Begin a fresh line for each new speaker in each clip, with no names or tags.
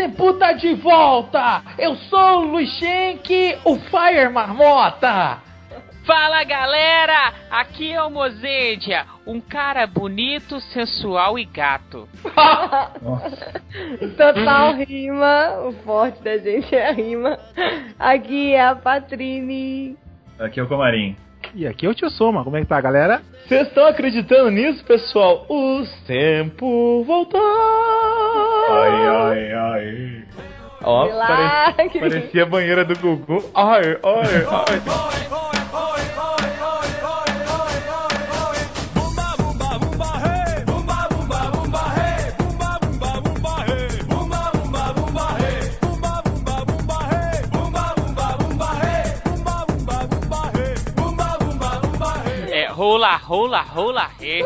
Tá de volta! Eu sou o Luxenk, o Fire Marmota!
Fala galera, aqui é o Mozendia, um cara bonito, sensual e gato.
Total rima, o forte da gente é a rima. Aqui é a Patrine.
Aqui é o Comarim.
E aqui é o Tio Soma, como é que tá, galera?
Vocês estão acreditando nisso, pessoal? O tempo voltou!
Ai, ai, ai.
Ó, parecia, parecia a banheira do Gugu. Ai, ai, ai.
Rola, rola, rola, re.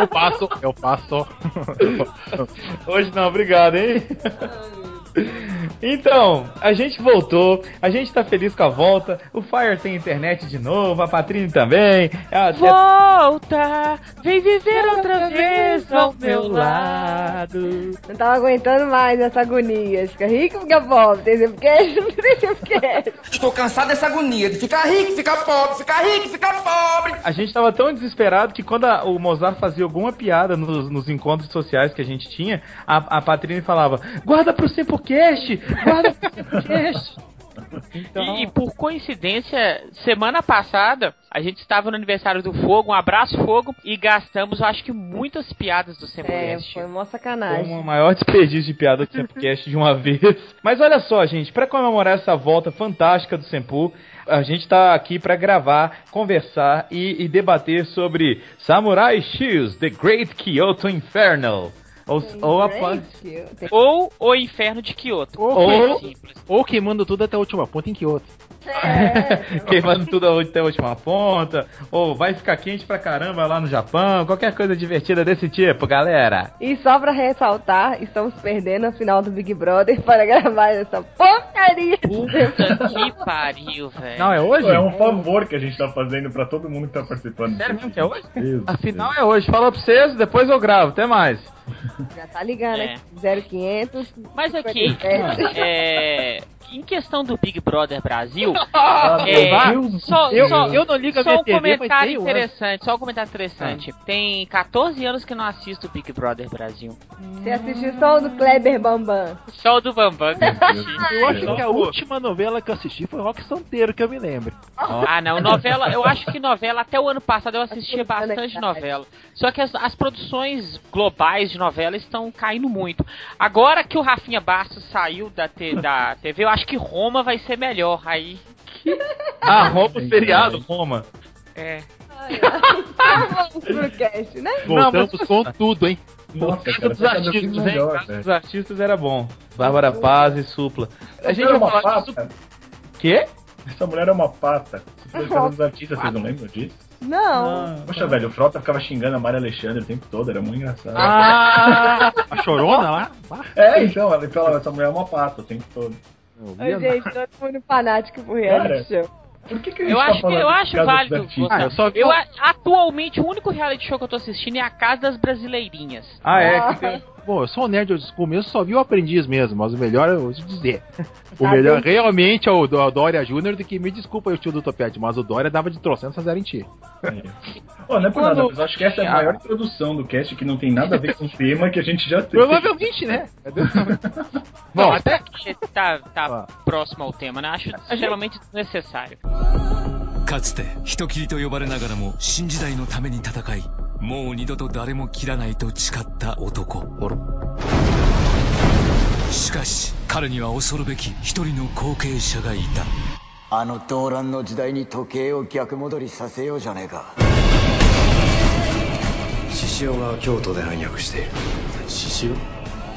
Eu passo, eu passo.
Hoje não, obrigado, hein? Então, a gente voltou, a gente tá feliz com a volta. O Fire tem internet de novo, a Patrine também. A-
Volta, vem viver outra vez ao meu lado.
Não tava aguentando mais essa agonia. Fica rico, fica pobre. Tem sempre.
Estou cansado dessa agonia de ficar rico, ficar pobre, ficar rico, ficar pobre.
A gente tava tão desesperado que quando a- o Mozart fazia alguma piada nos, nos encontros sociais que a gente tinha, a, a Patrine falava: Guarda pro Sempocast! Guarda pro Sempocast! Então,
E, e por coincidência, semana passada, a gente estava no aniversário do Fogo, um abraço Fogo, e gastamos, eu acho que muitas piadas do
É,
Sembleste.
foi uma
Foi
sacanagem.
o maior desperdício de piada do Sempocast de uma vez. Mas olha só, gente, pra comemorar essa volta fantástica do Sempu, a gente tá aqui pra gravar, conversar e, e debater sobre Samurai X, The Great Kyoto Infernal. Ou, ou a
que tem-
Ou o Inferno de Kyoto.
Ou-. Ou queimando tudo até a última ponta em Kyoto.
É,
queimando tudo até a última ponta, ou vai ficar quente pra caramba lá no Japão, qualquer coisa divertida desse tipo, galera.
E só pra ressaltar, estamos perdendo a final do Big Brother para gravar essa porcaria.
Puta que pariu, velho.
Não, é hoje?
Pô, é um favor que a gente tá fazendo pra todo mundo que tá participando.
Sério mesmo que é hoje?
Deus
A
do
final
céu.
é hoje. Fala pra vocês, depois eu gravo. Até mais.
Já tá ligando
É.
aqui. 0500.
Mas aqui,
57.
é, em questão do Big Brother Brasil,
Ah,
é,
meu Deus do
só,
Eu,
só,
eu não ligo a
só
minha
um
TV,
comentário interessante, só um comentário interessante. Tem 14 anos que não assisto o Big Brother Brasil.
Você assistiu só o do Kleber Bambam.
Só o do Bambam que eu assisti.
Acho que a última novela que eu assisti foi Rock Santeiro, que eu me lembro.
Ah, não, novela, eu acho que novela, até o ano passado eu assistia bastante novela. Só que as, as produções globais de novela estão caindo muito. Agora que o Rafinha Bastos saiu da, te- da TV, eu acho que Roma vai ser melhor. Aí,
Ah, Roma, feriado, Roma.
é.
Vamos pro cast, né?
Voltamos
mas-
com tudo, hein?
Nossa, cara,
dos
tá vez
artistas, hein?
melhor,
Casa dos artistas era bom. Bárbara Paz e Supla. A gente
é
vai
uma
falar
pata.
Quê?
Essa mulher é uma pata. Se for casa dos artistas, vocês não lembram disso?
Não.
Poxa, velho, o Frota ficava xingando a Maria Alexandre o tempo todo, era muito engraçado.
Ah!
A chorona lá? Ah,
É, então, ela falava, essa mulher é uma pata o tempo todo.
vi
gente, todo mundo fanático por reality show.
Por que, que a gente
Eu
tá
acho, que,
falando
eu acho válido.
Ah, eu só vi
Eu, atualmente, o único reality show que eu tô assistindo é a Casa das Brasileirinhas.
Ah, é. Que tem...
Bom, eu sou um nerd do começo, só vi o aprendiz mesmo, mas o melhor eu vou te dizer. O
Tá
melhor
bem.
realmente é o do- o Dória Júnior do que me desculpa aí o tio do Topete, mas o Dória dava de trocentos a zero em ti.
Pô, não é por
Quando-
nada, mas eu acho que essa é a maior introdução do cast que não tem nada a ver com o tema que a gente já teve.
Provavelmente, né?
Bom,
Bom,
até que tá, tá
Ah.
próximo ao tema, né? Acho extremamente desnecessário.
かつて人斬りと呼ばれながらも新時代のために戦い もう二度と誰も切らないと誓った男。しかし彼には恐るべき一人の後継者がいた。
あの動乱の時代に時計を逆戻りさせようじゃねえか。
獅子王が京都で暗躍している。獅子王？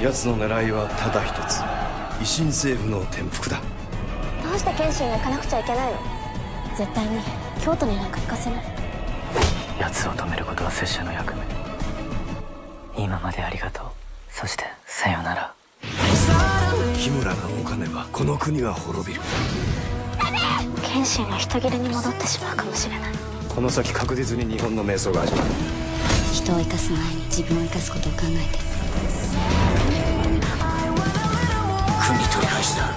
奴の狙いはただ一つ。維新政府の転覆だ。
どうして謙信が行かなくちゃいけないの？絶対に京都になんか行かせない
奴を止めることは拙者の役目。今までありがとう。そしてさよなら。
日村が動かねばこの国が滅びる。
謙信が人斬りに戻ってしまうかもしれない。
この先確実に日本の迷走が始まる。
人を生かす前に自分を生かすことを考えて。
国取り返しだ。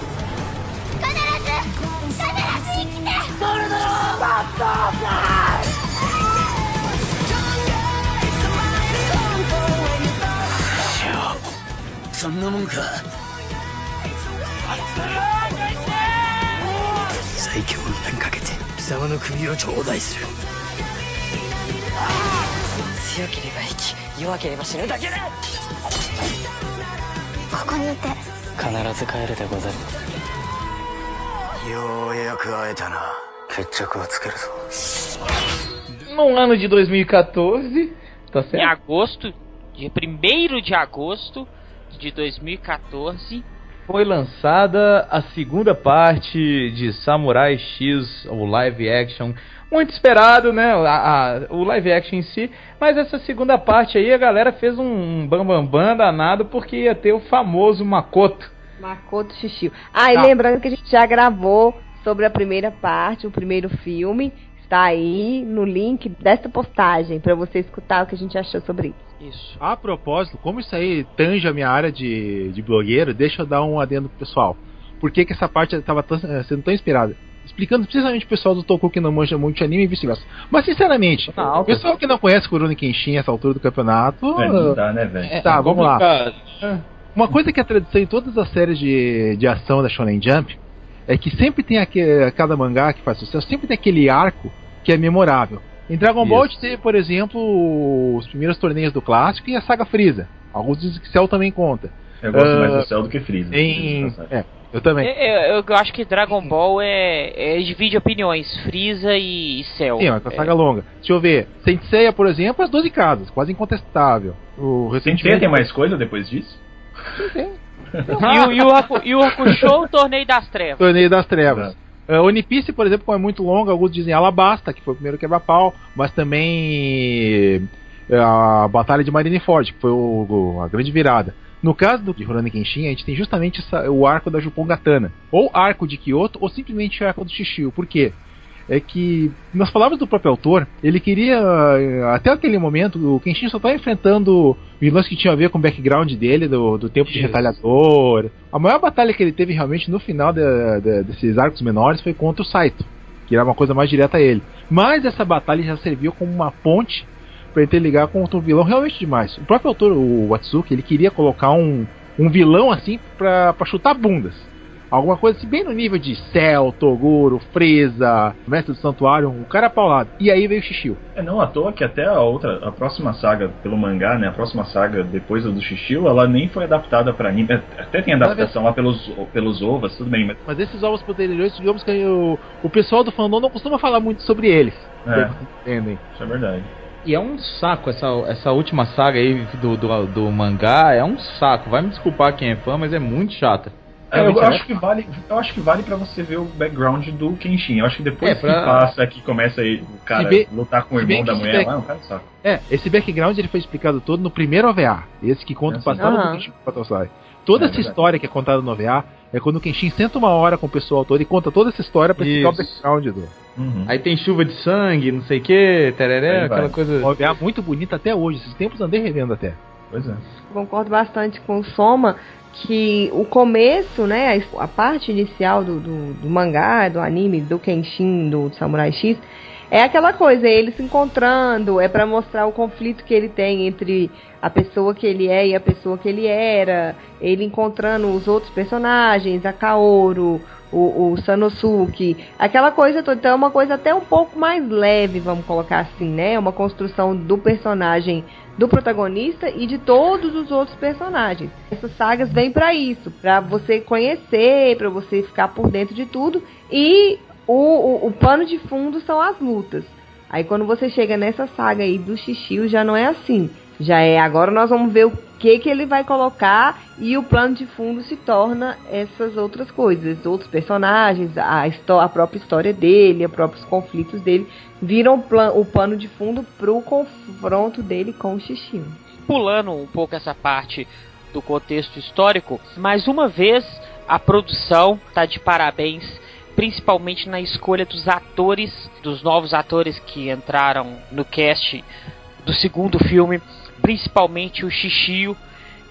必ず必ず生きて。それだ
そんなもんか。最強の名にかけて貴様の首を頂戴する。
強ければ生き弱ければ死ぬだけだ。ここにいて。
必ず帰るでござる。ようやく会えたな。決着をつけるぞ。
No ano de 2014, tá
Em
certo?
agosto, dia 1 de agosto? De 2014,
Foi lançada a segunda parte de Samurai X, o live action. Muito esperado, né? A- a- o live action em si. Mas essa segunda parte aí, a galera fez um bambambam bam, bam danado porque ia ter o famoso Makoto.
Makoto Shishio. Ah, e
Tá.
lembrando que a gente já gravou sobre a primeira parte, o primeiro filme. Está aí no link desta postagem para você escutar o que a gente achou sobre isso.
isso.
A propósito, como isso aí tange a minha área de, de blogueiro, deixa eu dar um adendo pro pessoal. Por que, que essa parte estava sendo tão inspirada? Explicando precisamente o pessoal do Toku que não manja muito de anime e vice-versa. Mas sinceramente,
Tá
o pessoal que não conhece Kuruno Kenshin essa altura do campeonato.
É, não dá, né, velho?
É,
tá, vamos lá.
complicado. É.
Uma coisa que é tradição em todas as séries de, de ação da Shonen Jump é que sempre tem aquele, cada mangá que faz sucesso, sempre tem aquele arco que é memorável. Em Dragon Ball a gente teve, por exemplo, os primeiros torneios do clássico e a saga Freeza. Alguns dizem que Cell também conta.
Eu gosto
Ah,
mais do céu do que Freeza.
Em,
passagem.
é, eu também.
Eu, eu- eu acho que Dragon Ball é, é divide opiniões, Freeza e Cell.
Sim, é uma saga longa. Deixa eu ver. Senseiya, por exemplo, as 12 casas, quase incontestável. O
Sensei
recentemente
tem mais coisa depois disso?
E o Haku- Yu Hakusho, o Torneio das Trevas.
Torneio das Trevas. Uh, One Piece, por exemplo, como é muito longo, alguns dizem Alabasta, que foi o primeiro quebra-pau, mas também eh, a Batalha de Marineford, que foi o- o- a grande virada. No caso do de Rurouni Kenshin, a gente tem justamente essa- o arco da Jupongatana, ou arco de Kyoto, ou simplesmente o arco do Shishio. Por quê? É que, nas palavras do próprio autor, ele queria, eh, até aquele momento, o Kenshin só estava enfrentando vilões que tinham a ver com o background dele, do, do tempo de retalhador. A maior batalha que ele teve realmente no final da- da- desses arcos menores foi contra o Saito, que era uma coisa mais direta a ele. Mas essa batalha já serviu como uma ponte para interligar contra um vilão realmente demais. O próprio autor, o Watsuki, ele queria colocar um, um vilão assim pra chutar bundas. Alguma coisa assim, bem no nível de Cell, Toguro, Freeza, Mestre do Santuário, um cara paulado. E aí veio o Shishio.
É não à toa que até a outra, a próxima saga pelo mangá, né? A próxima saga depois do Shishio, ela nem foi adaptada pra anime. É, Até tem adaptação lá pelos, pelos ovas, tudo bem, mas.
Mas esses ovos posteriores, digamos que o, o pessoal do fandom não costuma falar muito sobre eles.
É,
Entendem?
isso é verdade.
E é um saco essa, essa última saga aí do, do, do mangá, é um saco. Vai me desculpar quem é fã, mas é muito chata.
É, eu,
Realmente,
acho que vale, eu acho que vale para você ver o background do Kenshin. Eu acho que depois
É, pra-
que passa, que começa aí o cara
bem-
lutar com o irmão da mulher
esse
lá, é um cara.
É, esse background ele foi explicado todo no primeiro OVA. Esse que conta
É,
o passado do. Kenshin Patosai. Toda
É
essa
verdade.
história que é contada no OVA é quando o Kenshin senta uma hora com o pessoal todo e conta toda essa história pra explicar o background do.
Uhum.
Aí tem chuva de sangue, não sei o que, tereré,
Aí vai.
aquela coisa.
O OVA muito bonito até hoje. Esses tempos andei revendo até.
Pois é.
Concordo bastante com o Soma que o começo, né, a, parte inicial do, do, do mangá, do anime, do Kenshin, do, Samurai X, é aquela coisa, é ele se encontrando, é pra mostrar o conflito que ele tem entre a pessoa que ele é e a pessoa que ele era, ele encontrando os outros personagens, a Kaoru, o, o Sanosuke, aquela coisa toda. Então é uma coisa até um pouco mais leve, vamos colocar assim, né? Uma construção do personagem do protagonista e de todos os outros personagens. Essas sagas vêm pra isso, pra você conhecer, pra você ficar por dentro de tudo e o, o, o pano de fundo são as lutas. Aí quando você chega nessa saga aí do Shishio já não é assim. Já é agora nós vamos ver o que que ele vai colocar e o plano de fundo se torna essas outras coisas, outros personagens, a, a própria história dele, os próprios conflitos dele viram o pano de fundo pro confronto dele com o Shishio.
Pulando um pouco essa parte do contexto histórico, mais uma vez a produção tá de parabéns, principalmente na escolha dos atores, dos novos atores que entraram no cast do segundo filme, principalmente o Shishio,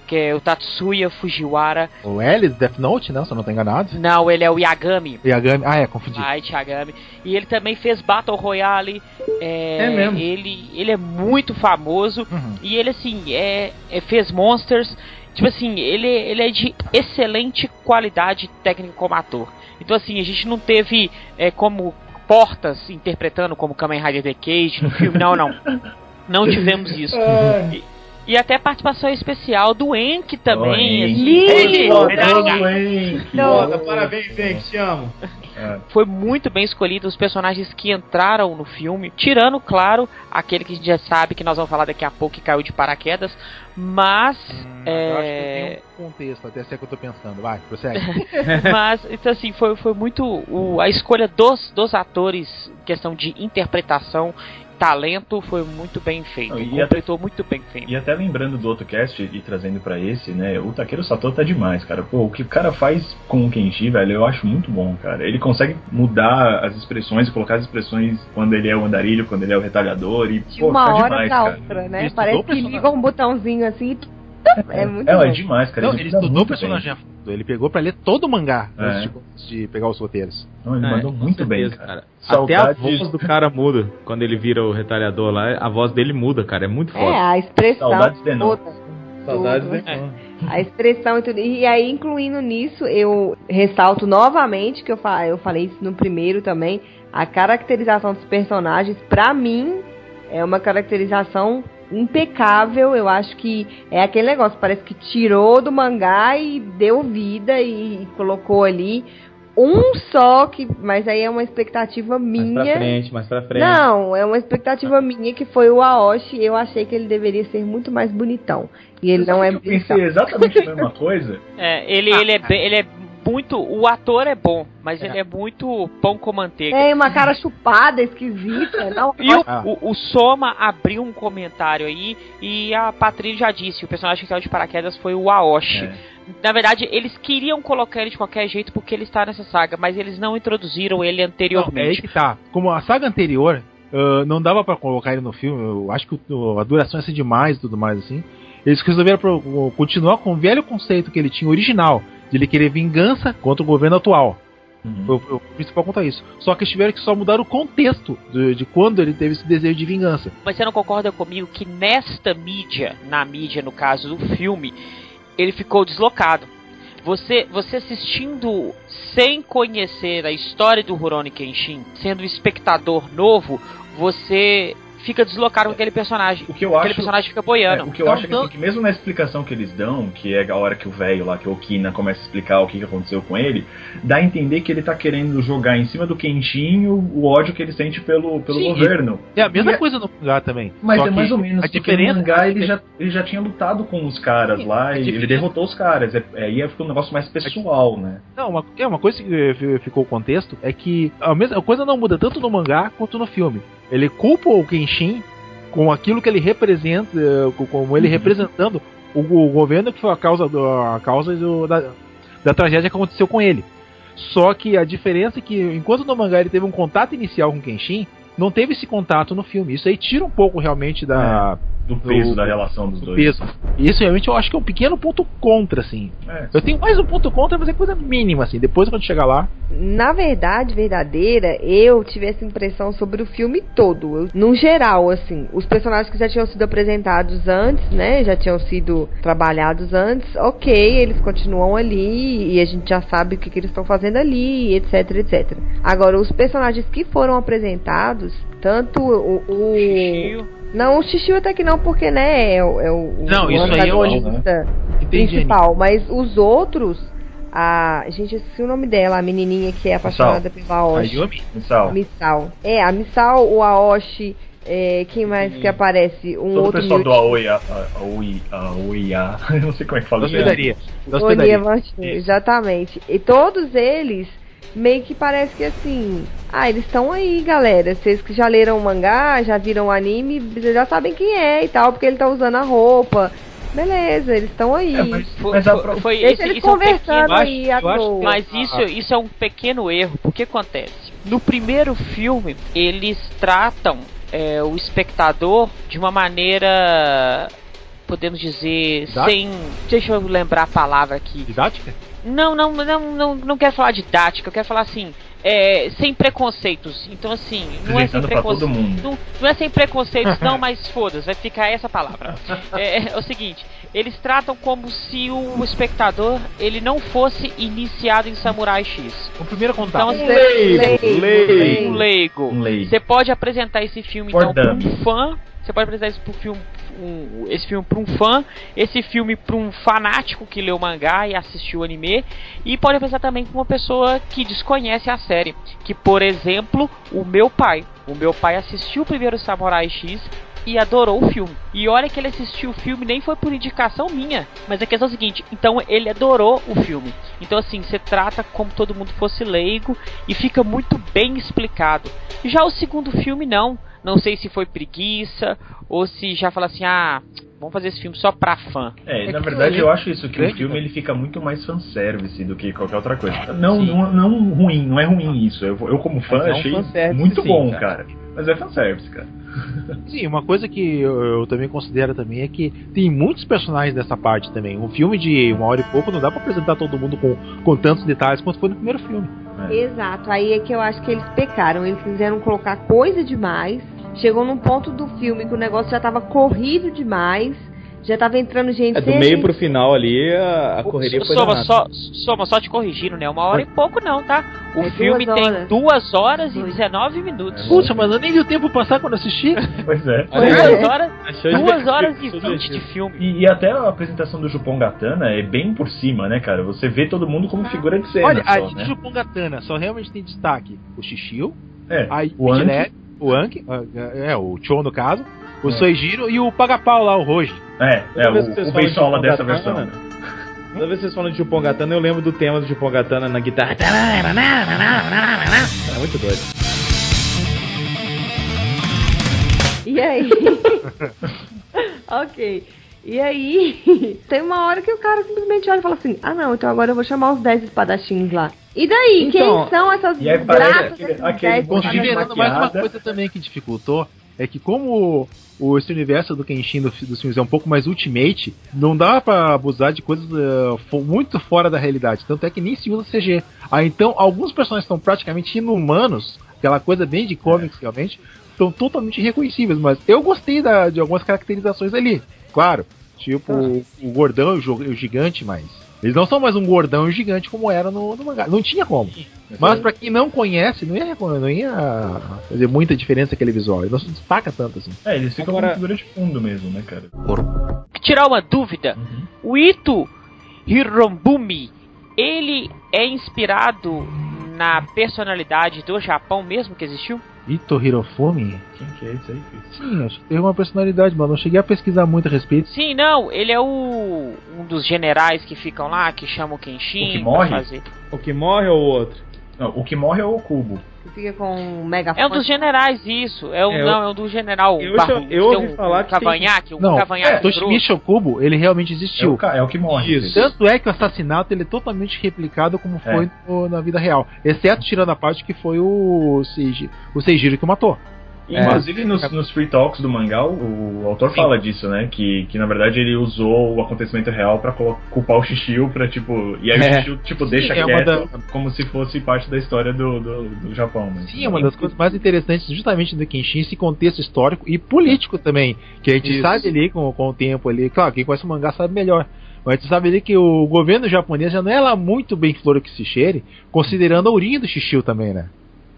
que é o Tatsuya Fujiwara.
O L, Death Note, não, se eu não tô enganado.
Não, ele é o Yagami.
Yagami, ah, é, confundi.
Light Yagami. E ele também fez Battle Royale. É,
É mesmo?
Ele, ele é muito famoso.
Uhum.
E ele, assim, é, é- fez Monsters. Tipo assim, ele, ele é de excelente qualidade técnica como ator. Então, assim, a gente não teve é, como Portas interpretando como Kamen Rider The Cage no filme. Não, não. Não tivemos isso. E, e até participação especial do Enk também.
Enk.
assim.
Lindo!
Nossa, parabéns, Henk, te amo.
foi muito bem escolhido os personagens que entraram no filme, tirando, claro, aquele que a gente já sabe que nós vamos falar daqui a pouco que caiu de paraquedas, mas
Hum, Eu acho que
é,
tem um contexto, até se é que eu tô pensando. Vai, prossegue.
mas então assim foi, foi muito o- a escolha dos, dos atores, questão de interpretação, talento, foi muito bem feito,
Não, e
completou muito bem feito.
E até lembrando do outro cast e trazendo pra esse, né? O Takeru Sato tá demais, cara. Pô, o que o cara faz com o Kenji, velho, eu acho muito bom, cara. Ele consegue mudar as expressões, colocar as expressões quando ele é o andarilho, quando ele é o retalhador e
De
pô,
uma
fica
hora
demais,
pra
cara.
outra, né?
Ele
Parece que liga um botãozinho assim e é muito
É, é demais, cara.
Não, ele
manda
estudou o personagem a fundo. Ele pegou pra ler todo o mangá
É.
antes, de, antes de pegar os roteiros.
bem. Não, ele
É,
mandou muito bem,
certeza,
cara.
Até a voz do cara muda. Quando ele vira o retalhador lá, a voz dele muda, cara. É muito
É,
foda.
a expressão
Saudades de novo.
toda.
Saudades
tudo.
dele.
A expressão e tudo. E aí, incluindo nisso, eu ressalto novamente, que eu, fa eu falei isso no primeiro também, a caracterização dos personagens, pra mim, é uma caracterização impecável. Eu acho que é aquele negócio, parece que tirou do mangá e deu vida e, e colocou ali um só, que, mas aí é uma expectativa
Mais
minha.
pra frente, mais pra frente.
Não, é uma expectativa minha que foi o Aoshi. Eu achei que ele deveria ser muito mais bonitão. E ele não é
Eu
bonitão.
pensei exatamente a mesma coisa.
É, ele, ele, é bem, ele é muito. O ator é bom, mas ele é muito pão com manteiga.
Tem uma cara chupada, esquisita. Não,
E o,
Ah.
o, o Soma abriu um comentário aí e a Patrícia já disse, o personagem que caiu de paraquedas foi o Aoshi.
É.
Na verdade, eles queriam colocar ele de qualquer jeito porque ele está nessa saga, mas eles não introduziram ele
Não, é aí
anteriormente.
que tá. Como a saga anterior, ah, não dava pra colocar ele no filme. Eu acho que o- a duração ia ser demais e tudo mais assim. Eles resolveram pro- continuar com o velho conceito que ele tinha original, de ele querer vingança contra o governo atual.
Uhum.
Foi, o principal conta isso. Só que eles tiveram que só mudar o contexto de, de quando ele teve esse desejo de vingança.
Mas você não concorda comigo que nesta mídia, na mídia no caso do filme, ele ficou deslocado. Você, você assistindo sem conhecer a história do Rurouni Kenshin, sendo um espectador novo, você fica deslocado com aquele personagem.
O que eu
aquele
acho-
personagem fica
É,
boiando.
o que eu
Então,
acho é que,
então-
assim, que mesmo na explicação que eles dão, que é a hora que o velho lá, que é o Kina, começa a explicar o que, que aconteceu com ele, dá a entender que ele tá querendo jogar em cima do quentinho o ódio que ele sente pelo, pelo
Sim,
governo.
É a mesma
E é-
coisa no mangá também.
Mas é
que
mais ou menos,
A
porque
diferença
no mangá ele já, ele já tinha lutado com os caras
Sim,
lá e ele derrotou os caras. É, é, aí ficou um negócio mais pessoal, né?
Não, uma, é uma coisa que eh, ficou o contexto é que a mesma a coisa não muda tanto no mangá quanto no filme. Ele culpa o Kenshin com aquilo que ele representa, eh, com- como ele
Uhum.
representando o, o governo que foi a causa, do, a causa do- da, da tragédia que aconteceu com ele. Só que a diferença é que enquanto no mangá ele teve um contato inicial com Kenshin, não teve esse contato no filme. Isso aí tira um pouco realmente da,
Do peso
Do-
da relação dos
do
dois.
peso. Isso realmente eu acho que é um pequeno ponto contra, assim.
É.
Eu tenho mais um ponto contra, mas é coisa mínima, assim. Depois quando chegar lá.
Na verdade, verdadeira, eu tive essa impressão sobre o filme todo. Eu, num geral, assim, os personagens que já tinham sido apresentados antes, né? Já tinham sido trabalhados antes, ok, eles continuam ali e a gente já sabe o que, que eles estão fazendo ali, etc, etc. Agora, os personagens que foram apresentados, tanto o. o-. Não, o Xixiu até que não, porque, né, é, o- é o,
Não,
o
isso aí
antagonista
Entendi.
principal, mas os outros, a gente eu esqueci o nome dela, a menininha que é apaixonada pela
A
Aoshi.
Yumi?
Mensal.
Misal. É, a Misal, o Aoshi, é, quem mais que aparece? Um
Todo o
outro
pessoal do. Aoi, a, a, Aoi, Aoia, eu não sei como é que fala isso.
hospedaria. Hospedaria.
Exatamente. E todos eles meio que parece que assim, ah, eles estão aí, galera. Vocês que já leram o mangá, já viram o anime, vocês já sabem quem é e tal, porque ele tá usando a roupa. Beleza, eles estão aí.
É, mas,
Foi,
mas a
foi-
pro-
foi
Deixa
esse,
eles
isso é um
conversando
pequeno-
aí à
acho-
toa.
Mas isso, isso é um pequeno erro, porque acontece? No primeiro filme, eles tratam é, o espectador de uma maneira podemos dizer,
Didática?
sem. Deixa eu lembrar a palavra aqui.
Didática?
Não, não, não, não, não quero falar didática, eu quero falar assim, é, sem preconceitos. Então, assim, não é sem preconceitos. Não, não é sem preconceitos, não, mas foda-se, vai ficar essa palavra. É, é o seguinte, eles tratam como se o espectador ele não fosse iniciado em Samurai X.
O primeiro
Então,
contato.
assim,
Leigo, leigo.
um leigo.
Um leigo.
Você pode apresentar esse filme
For
então para um fã. Você pode apresentar esse pro filme, um- esse filme para um fã, esse filme para um fanático que leu o mangá e assistiu o anime, e pode apresentar também para uma pessoa que desconhece a série, que por exemplo, o meu pai. O meu pai assistiu o primeiro Samurai X e adorou o filme. E olha que ele assistiu o filme nem foi por indicação minha, mas a questão é a seguinte, então ele adorou o filme. Então assim, você trata como todo mundo fosse leigo e fica muito bem explicado. Já o segundo filme não. Não sei se foi preguiça ou se já fala assim, ah, vamos fazer esse filme só pra fã.
É,
É
na verdade eu acho isso, que o filme ele fica muito mais fanservice do que qualquer outra coisa. Não,
Sim.
não, não ruim, não é ruim isso. Eu, eu como fã
é um
achei muito
sim,
bom,
cara.
cara. Mas é fanservice, cara.
Sim, uma coisa que eu, eu também considero também é que tem muitos personagens nessa parte também. Um filme de uma hora e pouco não dá pra apresentar todo mundo com, com tantos detalhes quanto foi no primeiro filme.
Exato, aí é que eu acho que eles pecaram. Eles quiseram colocar coisa demais. Chegou num ponto do filme que o negócio já tava corrido demais. Já tava entrando gente.
É, do meio pro final ali, a, a correria foi
Soma, só, Soma, só te corrigindo, né? Uma hora e pouco não, tá? O
É
filme
duas
tem
horas.
duas horas e
Dois.
19 minutos.
Puxa, mas eu nem vi o tempo passar quando assisti.
Pois é.
Olha aí,
Duas
É.
horas, duas horas e
achou
20 de filme.
E, e até a apresentação do Jupon Gatana é bem por cima, né, cara? Você vê todo mundo como figura de cena
Olha, a
só,
de
né?
Jupongatana só realmente tem destaque o Shishio,
É,
a
o Anki,
Idilé, o Anki, é, o Cho no caso, o Soejiro e o Pagapau lá, o Roji.
é, é o, o
falam de
Beisola dessa versão.
Gatana, Toda vez que vocês falam de Jupongatana, eu lembro do tema do Jupongatana na guitarra. É muito doido.
E aí? ok. E aí, tem uma hora que o cara simplesmente olha e fala assim: Ah, não, então agora eu vou chamar os 10 espadachins lá. E daí?
Então,
quem são essas
e aí parece
graças
aquele-
desses
aquele
10
monte de
espadachins?
Considerando mais uma coisa também que dificultou, é que como o, esse universo do Kenshin do, dos filmes é um pouco mais ultimate, não dá pra abusar de coisas fo- muito fora da realidade. Tanto é que nem se usa CG. Ah, então alguns personagens estão praticamente inumanos, aquela coisa bem de comics realmente, estão totalmente reconhecíveis. Mas eu gostei da- de algumas caracterizações ali, claro. Tipo o, o gordão e o, gigante, mas. Eles não são mais um gordão e um gigante como era no, no mangá. Não tinha como. Mas pra quem não conhece, não ia, não ia fazer muita diferença aquele visual. Ele não se destaca tanto assim.
É, eles ficam
Agora-
com figura de fundo mesmo, né, cara?
Tirar uma dúvida.
Uhum.
O Ito Hirombumi, ele é inspirado na personalidade do Japão mesmo que existiu?
Ito Hirofumi?
Quem que é esse aí?
Sim, acho que teve uma personalidade, mas não cheguei a pesquisar muito a respeito.
Sim, não, ele é o um dos generais que ficam lá, que chamam o Kenshin
O que morre?
fazer.
O que morre ou o outro?
Não, o que morre é o Kubo.
Que fica com um megafone.
É um dos generais, isso. É um,
É, eu-
não, é um do general.
eu eu
tem
ouvi
um,
falar
um
que tem-
cavanhaque, um
Não,
cavanhaque
é. Toshimi Shokubo, ele realmente
É
existiu.
o, ca- é o que morre.
Isso.
Tanto é que o assassinato ele é totalmente replicado como foi no- na vida real. Exceto tirando a parte que foi o Seiji, o Seijiro que o matou.
E, Inclusive nos, nos free talks do mangá, o, autor fala disso, né? Que, que na verdade ele usou o acontecimento real pra colo- culpar o Shishio pra tipo. E aí
É.
o Shishio, tipo, deixa
é
quieto como se fosse parte da história do, do, do Japão. Mas,
Sim, é uma das coisas mais interessantes justamente do Kenshin, esse contexto histórico e político também, que a gente
Isso.
sabe ali com, com o tempo ali, claro, quem conhece o mangá sabe melhor, mas a gente sabe ali que o governo japonês já não é lá muito bem flor que se cheire, considerando a origem do Shishio também, né?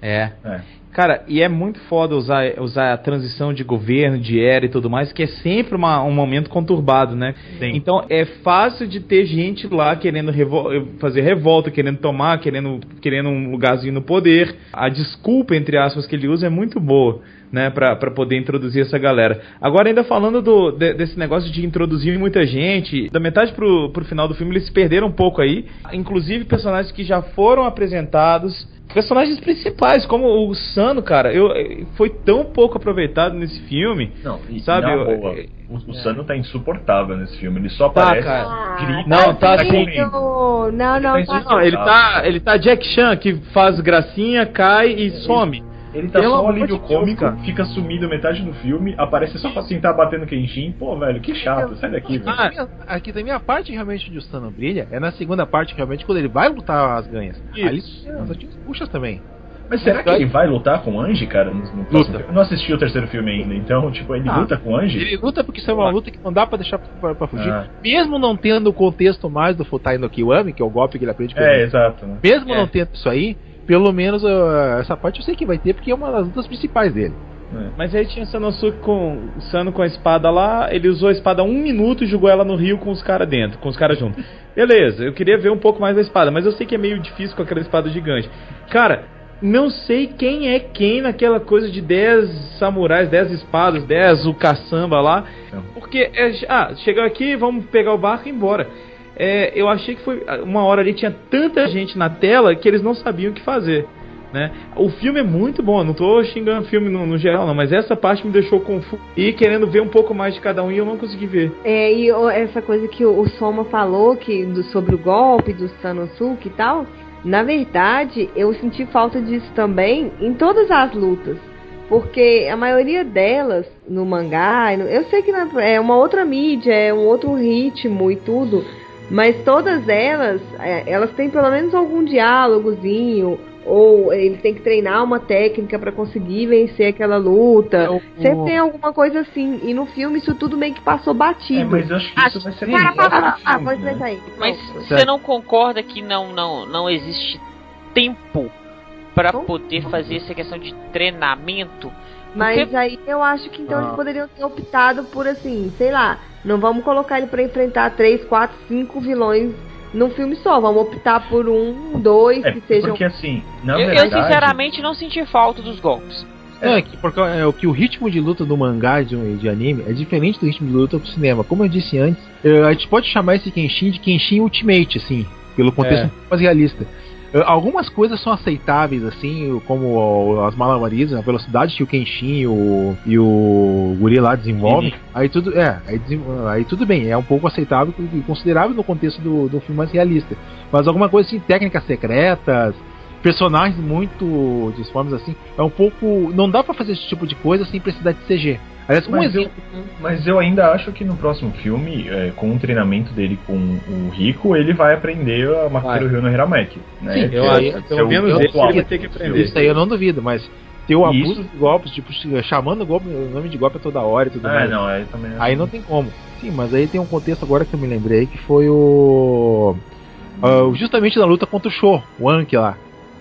É.
É.
Cara, e é muito foda usar, usar a transição de governo, de era e tudo mais, que é sempre uma- um momento conturbado, né?
Sim.
Então é fácil de ter gente lá querendo revol- fazer revolta, querendo tomar, querendo, querendo um lugarzinho no poder. A desculpa, entre aspas, que ele usa é muito boa, né? Pra, pra poder introduzir essa galera. Agora, ainda falando do, de- desse negócio de introduzir muita gente, da metade pro, pro final do filme eles se perderam um pouco aí. Inclusive personagens que já foram apresentados personagens principais, como o Sano, cara, eu, eh, foi tão pouco aproveitado nesse filme.
Não, e,
Sabe,
na
eu-
boa, o, o Sano tá insuportável nesse filme. Ele só
Tá,
aparece,
cara.
grita,
Não, tá
sai
assim.
Não, não,
Ele
tá.
tá
Não, ele tá, ele tá Jack Chan, que faz gracinha, cai e some.
Ele tá
Pelo
só
amor
alívio
de
cômico, fica sumido metade do filme, aparece só pra sentar batendo Kenshin. Pô, velho, que chato, sai daqui, velho.
Ah, aqui também a parte realmente de o Sano brilha é na segunda parte, realmente, quando ele vai lutar as ganhas. Só tinha os puxas também.
Mas será que ele vai lutar com o Anji, cara? Filme? Eu não assisti o terceiro filme ainda, então, tipo, ele
Ah,
luta com o Anji?
Ele luta porque isso é uma luta que não dá pra deixar pra, pra fugir.
Ah.
Mesmo não tendo o contexto mais do Futai no Kiwami, que é o golpe que ele aprende com
É,
ele.
exato. Né?
Mesmo
É.
não tendo isso aí, pelo menos uh, essa parte eu sei que vai ter, porque é uma das lutas principais dele.
Mas aí tinha Sanosuke com Sano com a espada lá, ele usou a espada um minuto e jogou ela no rio com os caras dentro, com os caras juntos. Beleza, eu queria ver um pouco mais da espada, mas eu sei que é meio difícil com aquela espada gigante. Cara, não sei quem é quem naquela coisa de 10 samurais, 10 espadas, 10 o caçamba lá. Porque, é, ah, chegou aqui, vamos pegar o barco e ir embora. É, eu achei que foi uma hora ali tinha tanta gente na tela que eles não sabiam o que fazer. Né? O filme é muito bom, não tô xingando o filme no, no geral, não, mas essa parte me deixou confuso e querendo ver um pouco mais de cada um e eu não consegui ver.
É, e essa coisa que o, o Soma falou que, do- sobre o golpe do Sanosuke e tal, na verdade, eu senti falta disso também em todas as lutas. Porque a maioria delas no mangá, eu sei que na- é uma outra mídia, é um outro ritmo e tudo, mas todas elas, é, elas têm pelo menos algum diálogozinho, ou ele tem que treinar uma técnica pra conseguir vencer aquela luta. Sempre tem alguma coisa assim. E no filme isso tudo meio que passou batido.
É, mas eu acho que isso vai ser
Para, para, para,
legal.
ah, pode ver aí.
Mas
Pronto.
você não concorda que não, não, não existe tempo pra poder fazer essa questão de treinamento?
Mas
Porque-
aí eu acho que então
Ah.
eles poderiam ter optado por assim, sei lá, não vamos colocar ele pra enfrentar três, quatro, cinco vilões num filme só. Vamos optar por um, dois
É,
que sejam.
porque assim, na
eu, eu,
verdade...
sinceramente não senti falta dos golpes.
É, que porque é o que o ritmo de luta do mangá e de, de anime é diferente do ritmo de luta pro cinema. Como eu disse antes, a gente pode chamar esse Kenshin de Kenshin Ultimate, assim, pelo contexto
É.
mais realista. Eh, Algumas coisas são aceitáveis, assim, como as malabarismos, a velocidade que o Kenshin e o, e o Guri lá desenvolvem. Aí tudo, é, aí, aí tudo bem, é um pouco aceitável e considerável no contexto do, do filme mais realista. Mas alguma coisa assim, técnicas secretas, personagens muito disformes assim, é um pouco. Não dá pra fazer esse tipo de coisa sem precisar de CG. Aliás, um
Mas eu,
exemplo.
mas eu ainda acho que no próximo filme, é, com o treinamento dele com o Rico, ele vai aprender a Makoto Ryo no Hirameki. Né?
Sim,
Que
eu
é-
acho,
que é
pelo
o
menos ele vai ter que aprender. Isso aí eu não duvido, mas ter o abuso
isso-
de golpes, tipo, chamando o, golpe, o nome de golpe a toda hora e tudo
Ah,
mais.
não, aí também
Aí não tem como. Sim, mas aí tem um contexto agora que eu me lembrei que foi o. ah, justamente na luta contra o Show, o Anki lá.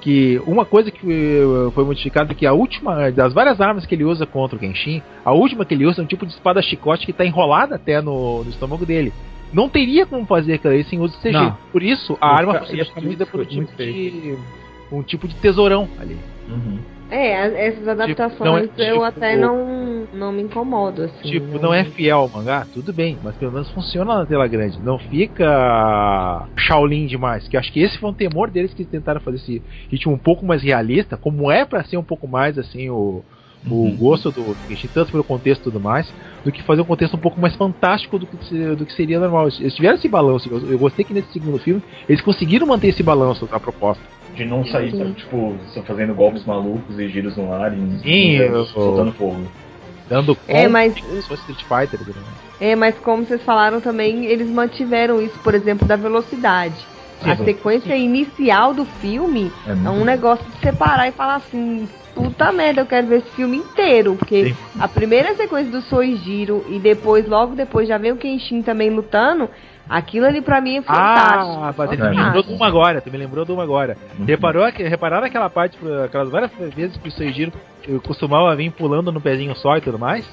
Que uma coisa que eh, foi modificada é que a última, das várias armas que ele usa contra o Kenshin, a última que ele usa é um tipo de espada chicote que está enrolada até no, no estômago dele. Não teria como fazer aquilo aí sem uso de CG.
Não.
Por isso, a arma foi substituída por um tipo de. um tipo de tesourão ali.
É, essas adaptações
não é-
eu
tipo,
até não, não me incomodo, assim.
Tipo,
né?
não é fiel ao mangá, tudo bem, mas pelo menos funciona na tela grande. Não fica Shaolin demais. Que eu acho que esse foi um temor deles que tentaram fazer esse ritmo um pouco mais realista, como é pra ser um pouco mais assim o, o gosto do Kenshin, tanto pelo contexto e tudo mais, do que fazer um contexto um pouco mais fantástico do que, do que seria normal. Eles tiveram esse balanço. Eu eu gostei que nesse segundo filme eles conseguiram manter esse balanço da proposta.
De não sair,
Sim.
tipo, só fazendo golpes malucos e giros no ar e
Sim,
e
eu-
soltando fogo.
Dando
É,
conta
mas-
de que fosse Street Fighter. né?
É, mas como vocês falaram também, eles mantiveram isso, por exemplo, da velocidade.
Sim,
a
sim.
sequência inicial do filme
é,
é, um negócio de separar e falar assim, puta merda, eu quero ver esse filme inteiro. Porque a primeira sequência do Soijiro e depois, logo depois, já vem o Kenshin também lutando. Aquilo ali pra mim é fantástico.
Ah, mas tu me
fantástico.
lembrou de uma agora, tu me lembrou de uma agora. Reparou, que- repararam aquela parte, aquelas várias vezes que o Seijiro eu costumava vir pulando no pezinho só e tudo mais?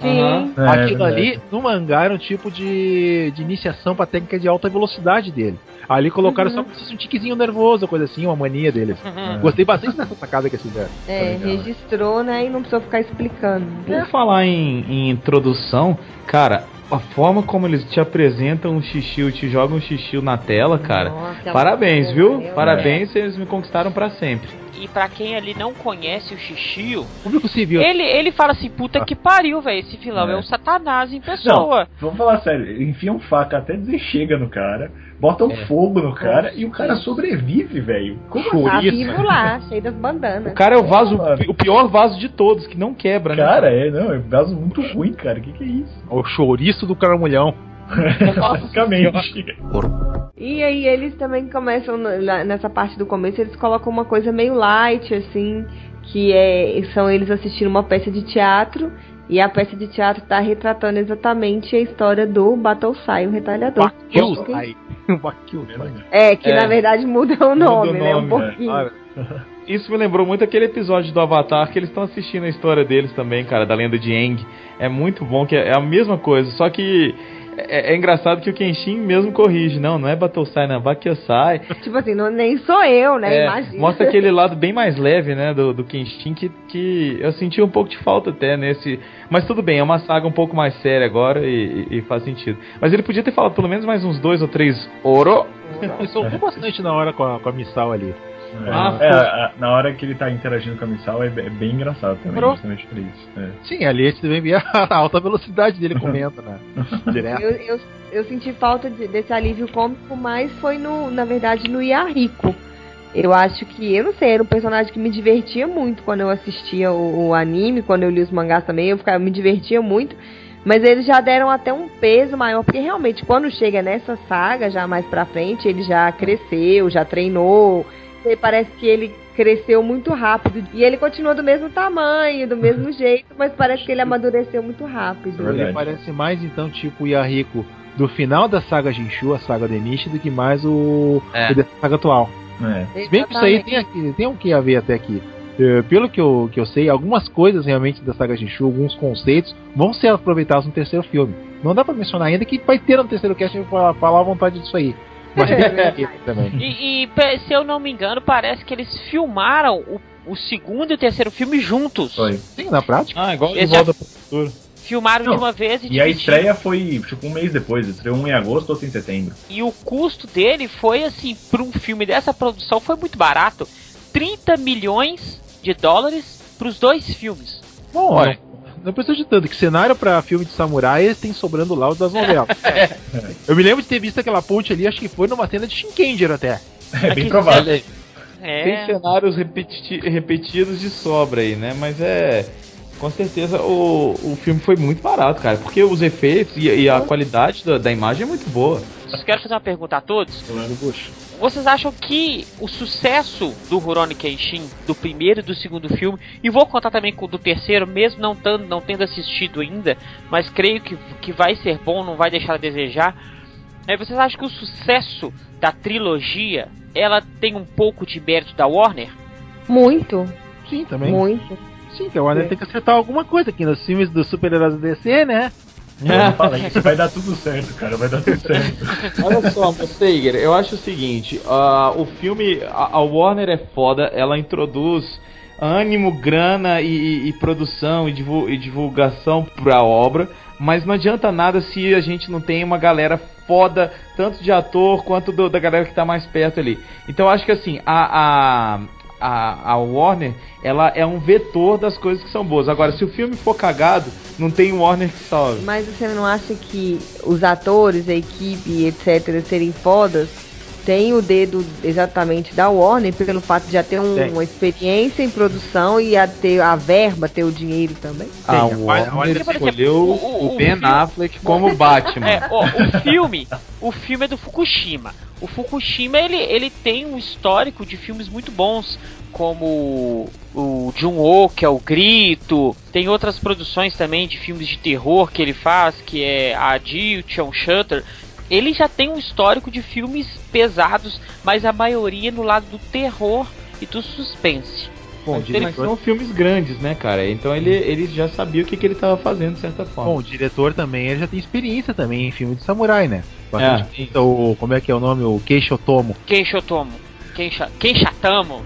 Sim.
É,
Aquilo
verdade.
ali, no mangá, era um tipo de, de iniciação pra técnica de alta velocidade dele. Ali colocaram
Uhum.
só como se fosse um tiquezinho nervoso, coisa assim, uma mania deles. Gostei bastante dessa sacada que eles fizeram.
É, registrou, né? E não precisou ficar explicando.
Por falar em, em introdução, cara, a forma como eles te apresentam o xixi, te jogam o xixi na tela, cara.
Nossa,
parabéns,
é
viu?
uma-
Parabéns, vocês me conquistaram pra sempre.
E pra quem ali não conhece o Xixio,
Público civil.
ele, ele fala assim, puta que pariu, velho, esse vilão é.
É.
o satanás em pessoa.
Não, vamos falar sério, enfiam faca até dizer chega no cara, botam
É.
fogo no cara e o cara sobrevive, velho. Como
Tá
assim?
vivo lá, cheio das bandanas.
O cara é o vaso,
Mano.
o pior vaso de todos, que não quebra, né?
Cara, é, não, é um vaso muito ruim, cara. O que, que é isso?
O chouriço do caramulhão.
Basicamente.
E aí eles também começam nessa parte do começo, eles colocam uma coisa meio light, assim, que é são eles assistindo uma peça de teatro. E a peça de teatro tá retratando exatamente a história do Battlesai, o retalhador.
Bakyusai.
É, que
É.
na verdade muda o nome, né? Um
nome, é.
pouquinho.
Ah,
Isso me lembrou muito aquele episódio do Avatar que eles estão assistindo a história deles também, cara, da lenda de Aang. É muito bom, que é é a mesma coisa, só que é, é engraçado que o Kenshin mesmo corrige. Não, não é Battlesai, não é Bakyosai.
Tipo assim, não, nem sou eu, né?
É,
Imagina.
mostra aquele lado bem mais leve, né, do, do Kenshin, que, que eu senti um pouco de falta até nesse... Mas tudo bem, é uma saga um pouco mais séria agora e, e- e faz sentido. Mas ele podia ter falado pelo menos mais uns dois ou três Oro.
Ele soltou bastante na hora com a, com a Missal ali.
É,
Ah,
é, a- na hora que ele tá interagindo com a Missal é, é bem engraçado também, justamente por isso. É.
Sim, ali a gente também via a alta velocidade dele comendo, né? Direto.
Eu, eu, eu senti falta de- desse alívio cômico, mas foi no, na verdade, no Yahiko. Eu acho que, eu não sei, era um personagem que me divertia muito quando eu assistia o, o anime, quando eu li os mangás também, eu, ficava, eu me divertia muito. Mas eles já deram até um peso maior, porque realmente quando chega nessa saga, já mais pra frente, ele já cresceu, já treinou. E parece que ele cresceu muito rápido. E ele continua do mesmo tamanho, do mesmo jeito, mas parece que ele amadureceu muito rápido.
É verdade.
Ele parece mais então tipo o Yahiko do final da saga Jinshu, a saga Denichi, do que mais o,
É.
da saga atual.
É.
Se bem que isso aí tem, aqui, tem o que a ver até aqui. Eh, pelo que eu, que eu sei, algumas coisas realmente da saga Jinshu, alguns conceitos, vão ser aproveitados no terceiro filme. Não dá pra mencionar ainda que vai ter no terceiro cast falar, falar à vontade disso aí. Mas aqui também.
E, e, se eu não me engano, parece que eles filmaram o, o segundo e o terceiro filme juntos.
Foi.
Sim, na prática.
Ah, igual de volta pro futuro.
Filmaram
Não,
de uma vez e,
E a estreia foi tipo um mês depois, estreou um em agosto, outro em setembro.
E o custo dele foi assim, para um filme dessa produção, foi muito barato. 30 milhões de dólares para os dois filmes.
Bom, olha, não precisa de tanto, que cenário pra filme de samurai eles têm sobrando lá os das novelas. Eu me lembro de ter visto aquela ponte ali, acho que foi numa cena de Shinkenger até.
É bem provável.
É.
Tem cenários repeti- repetidos de sobra aí, né? Mas é. Com certeza o, o filme foi muito barato, cara. Porque os efeitos e, e a qualidade da, da imagem é muito boa.
Eu quero fazer uma pergunta a todos. Vocês acham que o sucesso do Rurouni Kenshin, do primeiro e do segundo filme, e vou contar também com o do terceiro, mesmo não, tando, não tendo assistido ainda, mas creio que, que vai ser bom, não vai deixar a desejar. É, vocês acham que o sucesso da trilogia, ela tem um pouco de mérito da Warner?
Muito,
Sim, também.
muito.
Sim, que a Warner tem que acertar alguma coisa aqui nos filmes dos super-heróis do DC, né?
Não fala isso, vai dar tudo certo, cara, vai dar tudo certo.
Olha só, Mustaiger, eu acho o seguinte: ah, o filme, a, a Warner é foda, ela introduz ânimo, grana e, e- e produção e, divu- e divulgação pra obra, mas não adianta nada se a gente não tem uma galera foda, tanto de ator quanto do- da galera que tá mais perto ali. Então eu acho que assim, a, a, a, a Warner, ela é um vetor das coisas que são boas. Agora, se o filme for cagado, não tem Warner que salve.
Mas você não acha que os atores, a equipe, etc., serem fodas, tem o dedo exatamente da Warner pelo fato de já ter um- uma experiência em produção e a ter a verba, ter o dinheiro também?
A
Tem, a
Warner
Warner
escolheu
o- o-
o Ben
filme-
Affleck como Batman.
É, ó, o filme, o filme é do Fukushima. O Fukushima ele, ele tem um histórico de filmes muito bons, como o Jun-Oh, que é o Grito. Tem outras produções também de filmes de terror que ele faz, que é a Chon Shutter. Ele já tem um histórico de filmes pesados, mas a maioria no lado do terror e do suspense.
Bom,
Mas
diretor,
são filmes grandes, né, cara? Então ele, ele já sabia o que, que ele tava fazendo, de certa forma.
bom, o diretor também ele já tem experiência também em filme de samurai, né?
É.
Bastante coisa, o, como é que é o nome? O Keisho Tomo.
Quem Shotomo? Quem, cha- quem chatamo?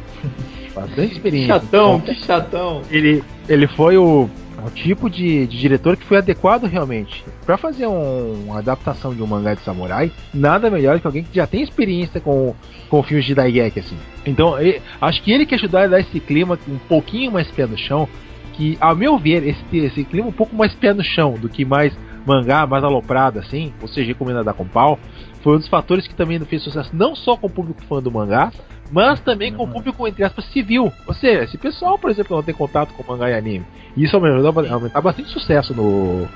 Bastante
que
experiência.
chatão,
Então,
que chatão.
ele, ele foi o. É um tipo de, de diretor que foi adequado realmente. Pra fazer um- uma adaptação de um mangá de samurai, nada melhor que alguém que já tem experiência com, com filmes de Daigeki, assim. Então, e- acho que ele que ajudar a dar esse clima um pouquinho mais pé no chão, que, ao meu ver, esse, esse clima um pouco mais pé no chão do que mais mangá, mais aloprado, assim, ou seja, recomendado com pau, foi um dos fatores que também fez sucesso não só com o público fã do mangá, mas também com o público, entre aspas, civil. Ou seja, esse pessoal, por exemplo, não tem contato com mangá e anime. E isso aumentou, aumentar bastante sucesso no,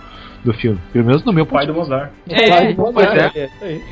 do filme. Pelo menos no meu
Pai do. Mozart.
É,
Pois é.
É, isso aí.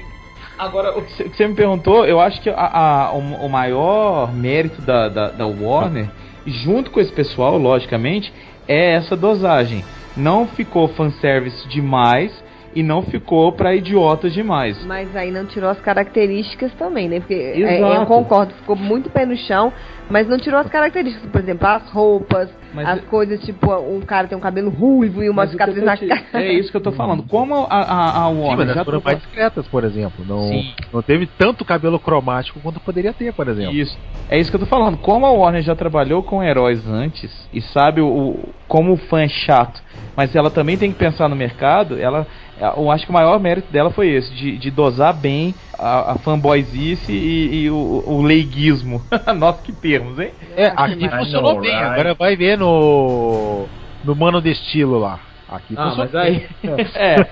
Agora, o que você- o que você me perguntou, eu acho que a- a- o, o maior mérito da, da, da Warner, junto com esse pessoal, logicamente, é essa dosagem. Não ficou fanservice demais e não ficou pra idiotas demais.
Mas aí não tirou as características também, né? Porque é, eu concordo, ficou muito pé no chão, mas não tirou as características. Por exemplo, as roupas,
Mas
as
é-
coisas tipo, um cara tem um cabelo ruivo e uma cicatriz na
te-
cara.
É isso que eu tô falando. Como a, a, a
Sim,
Warner
mas
já
foram mais discretas, por exemplo. Não,
Sim.
não teve tanto cabelo cromático quanto poderia ter, por exemplo.
Isso. É isso que eu tô falando. Como a Warner já trabalhou com heróis antes e sabe o- como o fã é chato, mas ela também tem que pensar no mercado, ela. Eu acho que o maior mérito dela foi esse, de, de dosar bem a, a fanboyzice e, e o, o leiguismo. Nossa, que termos, hein?
É, aqui funcionou bem.
right?
Agora vai ver no. No Mano de Estilo lá. Aqui
Ah,
funcionou
mas aí. é.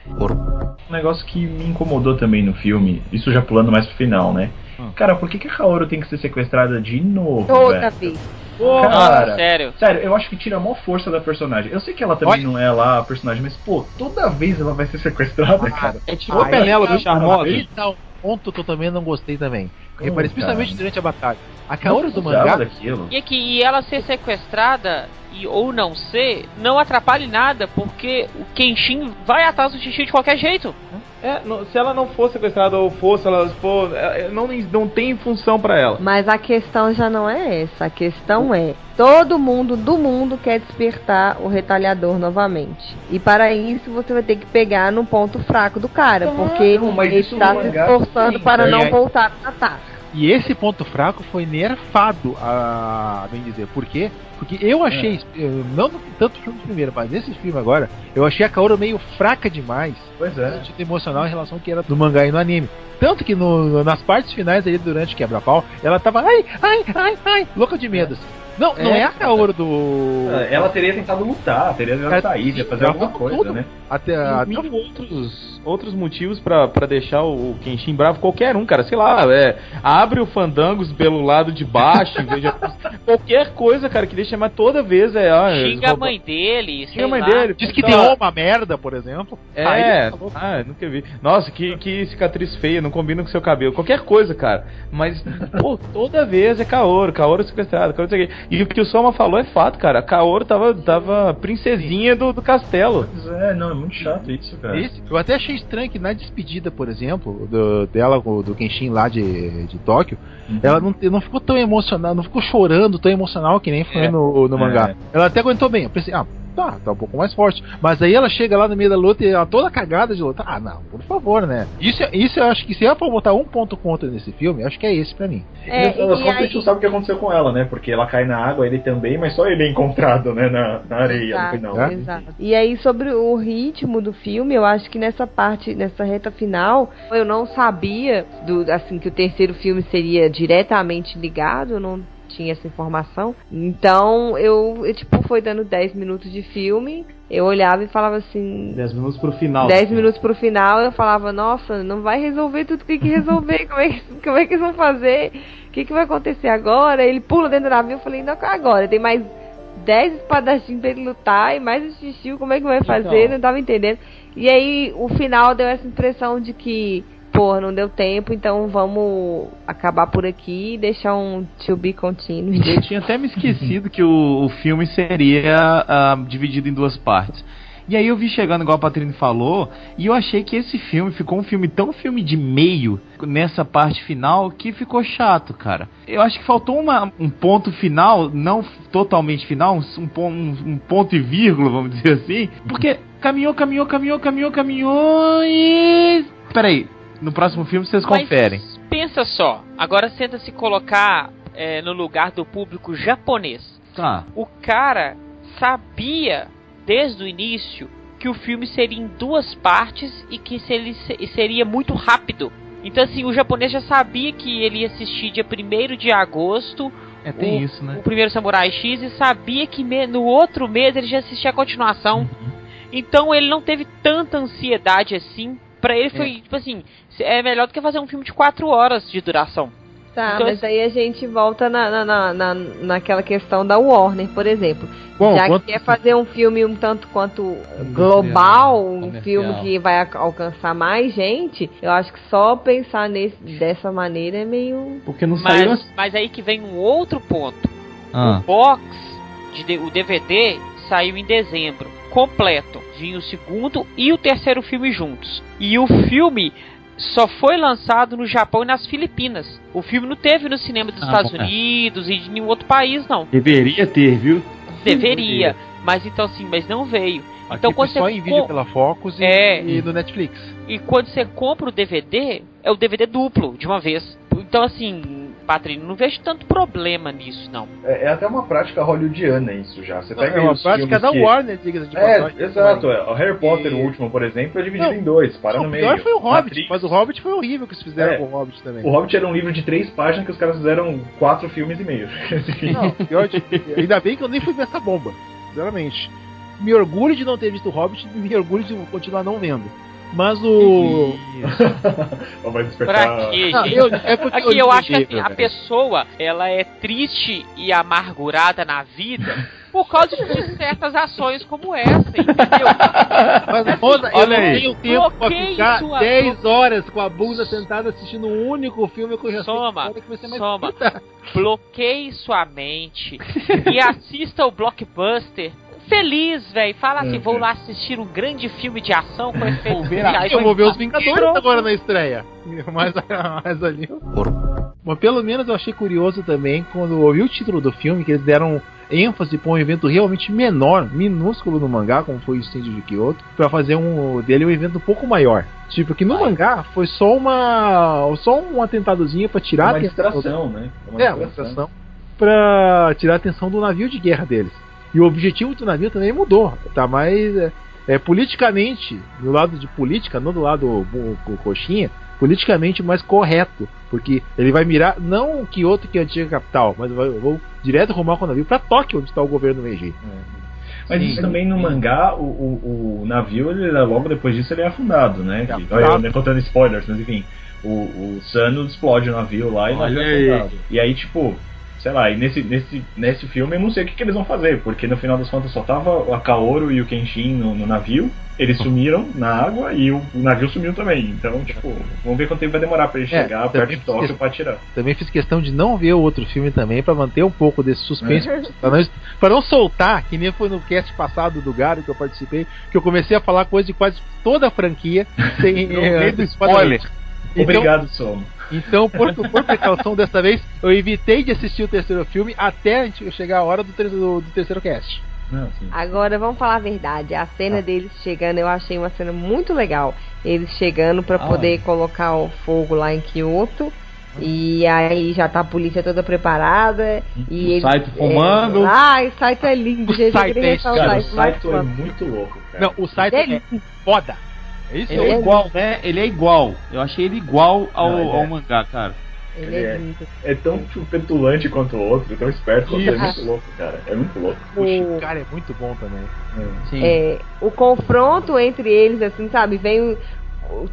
Um negócio que me incomodou também no filme, isso já pulando mais pro final, né?
Hum.
Cara, por que, que a Kaoru tem que ser sequestrada de novo,
Toda
velho?
vez.
Cara,
sério.
Sério, eu acho que tira a maior força da personagem. Eu sei que ela também
Olha.
não é lá a personagem, mas, pô, toda vez ela vai ser sequestrada, cara.
É tipo a Penélope
tá-
Charmosa.
Ponto que eu também não gostei também. Reparei, especialmente durante a batalha. A Kaoru do mangá.
daquilo.
E aqui, e ela ser sequestrada e ou não ser, não atrapalha em nada, porque o Kenshin vai atrás do Xixi de qualquer jeito.
É, não- se ela não fosse sequestrada ou fosse, ela pô, é, é, não, não tem função pra ela.
Mas a questão já não é essa. A questão é: todo mundo do mundo quer despertar o retalhador novamente. E para isso você vai ter que pegar no ponto fraco do cara. Porque
mas
ele está se esforçando para não voltar a atacar.
E esse ponto fraco foi nerfado, a bem dizer. Por quê? Porque eu achei, eu não no- tanto no primeiro, mas nesse filme agora, eu achei a Kaoru meio fraca demais.
Pois é.
sentido emocional em relação ao que era do mangá e no anime. Tanto que no- nas partes finais ali durante quebra-pau, ela tava ai, ai, ai, ai, louca de medo. assim. Não, não
É,
é a Kaoru do.
Ela teria tentado lutar, teria tentado
Ela-
sair, ia fazer alguma coisa,
tudo.
né?
Até, até
outros, outros motivos pra, pra deixar o Kenshin bravo. Qualquer um, cara. Sei lá, é, abre o Fandangos pelo lado de baixo. em vez de- qualquer coisa, cara, que deixa. Mas toda vez é. Ah,
Xinga a mãe dele,
Xinga a mãe
lá.
dele.
Diz que
Tá.
tem uma merda, por exemplo.
É,
Aí,
ah, nunca vi. Nossa, que, que cicatriz feia, não combina com seu cabelo. Qualquer coisa, cara. Mas, pô, toda vez é Kaoru, Kaoru sequestrado, Kaoru sei o quê. E o que o Soma falou é fato, cara. A Kaoru tava, tava princesinha do, do castelo.
Pois é, não, é muito chato isso, cara.
Esse, eu até achei estranho que na despedida, por exemplo, do, dela, com- do Kenshin lá de, de Tóquio,
Uhum.
ela não, não ficou tão emocionada, não ficou chorando tão emocional que nem foi
É.
no, no
É.
mangá. Ela até aguentou bem. Eu pensei, ah, tá, tá um pouco mais forte. Mas aí ela chega lá no meio da luta e ela toda cagada de luta. Ah, não, por favor, né? Isso, isso eu acho que se é pra botar um ponto contra nesse filme, eu acho que é esse pra mim.
É,
no final das
e
a gente não sabe o que aconteceu com ela, né? Porque ela cai na água, ele também, mas só ele é encontrado, né? Na, na areia
Exato,
no final.
né?
exato. E aí, sobre o ritmo do filme, eu acho que nessa parte, nessa reta final, eu não sabia do, assim, que o terceiro filme seria diretamente ligado, eu não tinha essa informação. Então, eu, eu, tipo, foi dando 10 minutos de filme, eu olhava e falava assim,
10 minutos pro final.
10 minutos pro final, eu falava, nossa, não vai resolver tudo que tem que resolver, como é que, como é que eles vão fazer? O que, que vai acontecer agora? Ele pula dentro do navio, eu falei, não, agora, tem mais 10 espadachins pra ele lutar e mais o xixi, como é que vai fazer?
Então.
Não tava entendendo. E aí, o final deu essa impressão de que, não deu tempo, então vamos acabar por aqui e deixar um to be continued.
Eu tinha até me esquecido que o, o filme seria ah, dividido em duas partes. E aí eu vi chegando, igual a Patrícia falou, e eu achei que esse filme ficou um filme tão filme de meio nessa parte final que ficou chato, cara. Eu acho que faltou uma- um ponto final, não totalmente final, um, um- um ponto e vírgula, vamos dizer assim. Porque caminhou, caminhou, caminhou, caminhou, caminhou e. Peraí, no próximo filme vocês
Mas
conferem.
pensa só, agora tenta se colocar é, no lugar do público japonês.
Tá.
O cara sabia desde o início que o filme seria em duas partes e que ele se- seria muito rápido. Então assim, o japonês já sabia que ele ia assistir dia 1 de agosto
É, tem
o,
isso, né?
o primeiro Samurai X e sabia que me- no outro mês ele já assistia a continuação.
Uhum.
Então ele não teve tanta ansiedade assim. Pra ele foi,
É.
tipo assim, é melhor do que fazer um filme de 4 horas de duração.
Tá,
Então,
mas aí a gente volta na, na, na, na- naquela questão da Warner, por exemplo.
Bom,
Já
quanto-
que quer fazer um filme um tanto quanto global, um
comercial.
filme que vai alcançar mais gente, eu acho que só pensar nesse, dessa maneira é meio.
Porque não saiu
Mas,
assim.
mas aí que vem um outro ponto.
Ah.
O box, de, o DVD, saiu em dezembro, completo. O segundo e o terceiro filme juntos. E o filme só foi lançado no Japão e nas Filipinas. O filme não teve no cinema dos
Ah,
Estados
é.
Unidos e de nenhum outro país, não.
Deveria ter, viu?
Deveria. Mas então assim, mas não veio. Então
Aqui
quando
só
você
em vídeo
com-
pela Focus e,
É.
e no Netflix.
E quando você compra o DVD, é o DVD duplo, de uma vez. Então, assim, Patrícia, não vejo tanto problema nisso, não.
É, é até uma prática hollywoodiana isso já. Você pega
é uma
os
prática
filmes
da
que...
Warner, diga-se de
É,
passagem.
exato. É. O Harry Potter,
E-
o último, por exemplo, é dividido
Não,
em dois, para
Não,
no
o
meio.
pior foi o Hobbit,
Matrix-
mas o Hobbit foi horrível que eles fizeram
É.
com o Hobbit também.
O Hobbit era um livro de três páginas que os caras fizeram quatro filmes e meio.
Não, pior de... ainda bem que eu nem fui ver essa bomba, sinceramente. Me orgulho de não ter visto o Hobbit e me orgulho de continuar não vendo. Mas o.
Vai despertar.
Pra quê,
Não,
gente?
eu- é porque
Aqui eu acho que assim, a pessoa, ela é triste e amargurada na vida por causa de certas ações como essa, entendeu?
Mas, Rosa, eu
olha
não
aí.
tenho tempo pra ficar
sua-
10 horas com a bunda sentada assistindo um único filme que eu já
Soma,
que ser mais
soma. Bloqueie sua mente e assista o blockbuster. Feliz, velho. Fala assim,
Uhum.
vou lá assistir um grande filme de ação com efeitos
ver a-.
Eu vou ver os Vingadores
Pronto.
agora na estreia. Mas, mas ali. Mas pelo menos eu achei curioso também quando eu ouvi o título do filme, que eles deram ênfase para um evento realmente menor, minúsculo no mangá, como foi o incêndio de Kyoto, para fazer um dele um evento um pouco maior. Tipo, que no mangá foi só uma. só um atentadozinho para tirar
uma
a atenção.
distração, né? uma
É, uma distração. Pra tirar a atenção do navio de guerra deles. E o objetivo do navio também mudou. Tá mais. É, é, politicamente, do lado de política, não do lado coxinha, politicamente mais correto. Porque ele vai mirar não Kyoto, que é a antiga capital, mas vai, vou direto rumar com o navio pra Tóquio, onde está o governo Meiji.
Mas
Sim.
isso também no mangá, o, o, o navio, ele, logo depois disso, ele é afundado, né?
É
Que-
afundado.
olha, eu nem contando spoilers, mas enfim. O, o Sano explode o navio lá e o
Olha
navio é
aí.
afundado. E aí, tipo, sei lá, e nesse, nesse, nesse filme eu não sei o que, que eles vão fazer, porque no final das contas só tava a Kaoru e o Kenshin no, no navio, eles sumiram na água e o, o navio sumiu também. Então, tipo, vamos ver quanto tempo vai demorar pra ele
É,
chegar perto de Tóquio
esqueci-
pra atirar.
Também fiz questão de não ver o outro filme também, pra manter um pouco desse suspense, pra, não, pra não soltar, que nem foi no cast passado do Garo que eu participei, que eu comecei a falar coisa de quase toda a franquia, sem
No meio do
eh,
spoiler.
Então,
Obrigado, Somo.
Então, por, por precaução dessa vez, eu evitei de assistir o terceiro filme até a gente chegar a hora do, do- do terceiro cast.
Não.
Agora vamos falar a verdade. A cena
Ah.
deles chegando, eu achei uma cena muito legal. Eles chegando pra
Ah,
poder colocar o fogo lá em Kyoto. E aí já tá a polícia toda preparada. E
O
eles.
Saito fumando.
É, ai, o Saito é lindo.
O
gente.
Saito é
Cara, o Saito é muito louco, cara.
Não, o site
Ele
é foda. É isso
Ele é
é
igual, né? Ele é igual. Eu achei ele igual ao,
Não, ele é.
ao mangá, cara.
Ele
Ele
é
é-. É tão tipo, petulante quanto o outro, tão esperto quanto é muito louco, cara. É muito louco.
O
O-
Shikara é muito bom também.
Sim.
É, o confronto entre eles, assim, sabe? Vem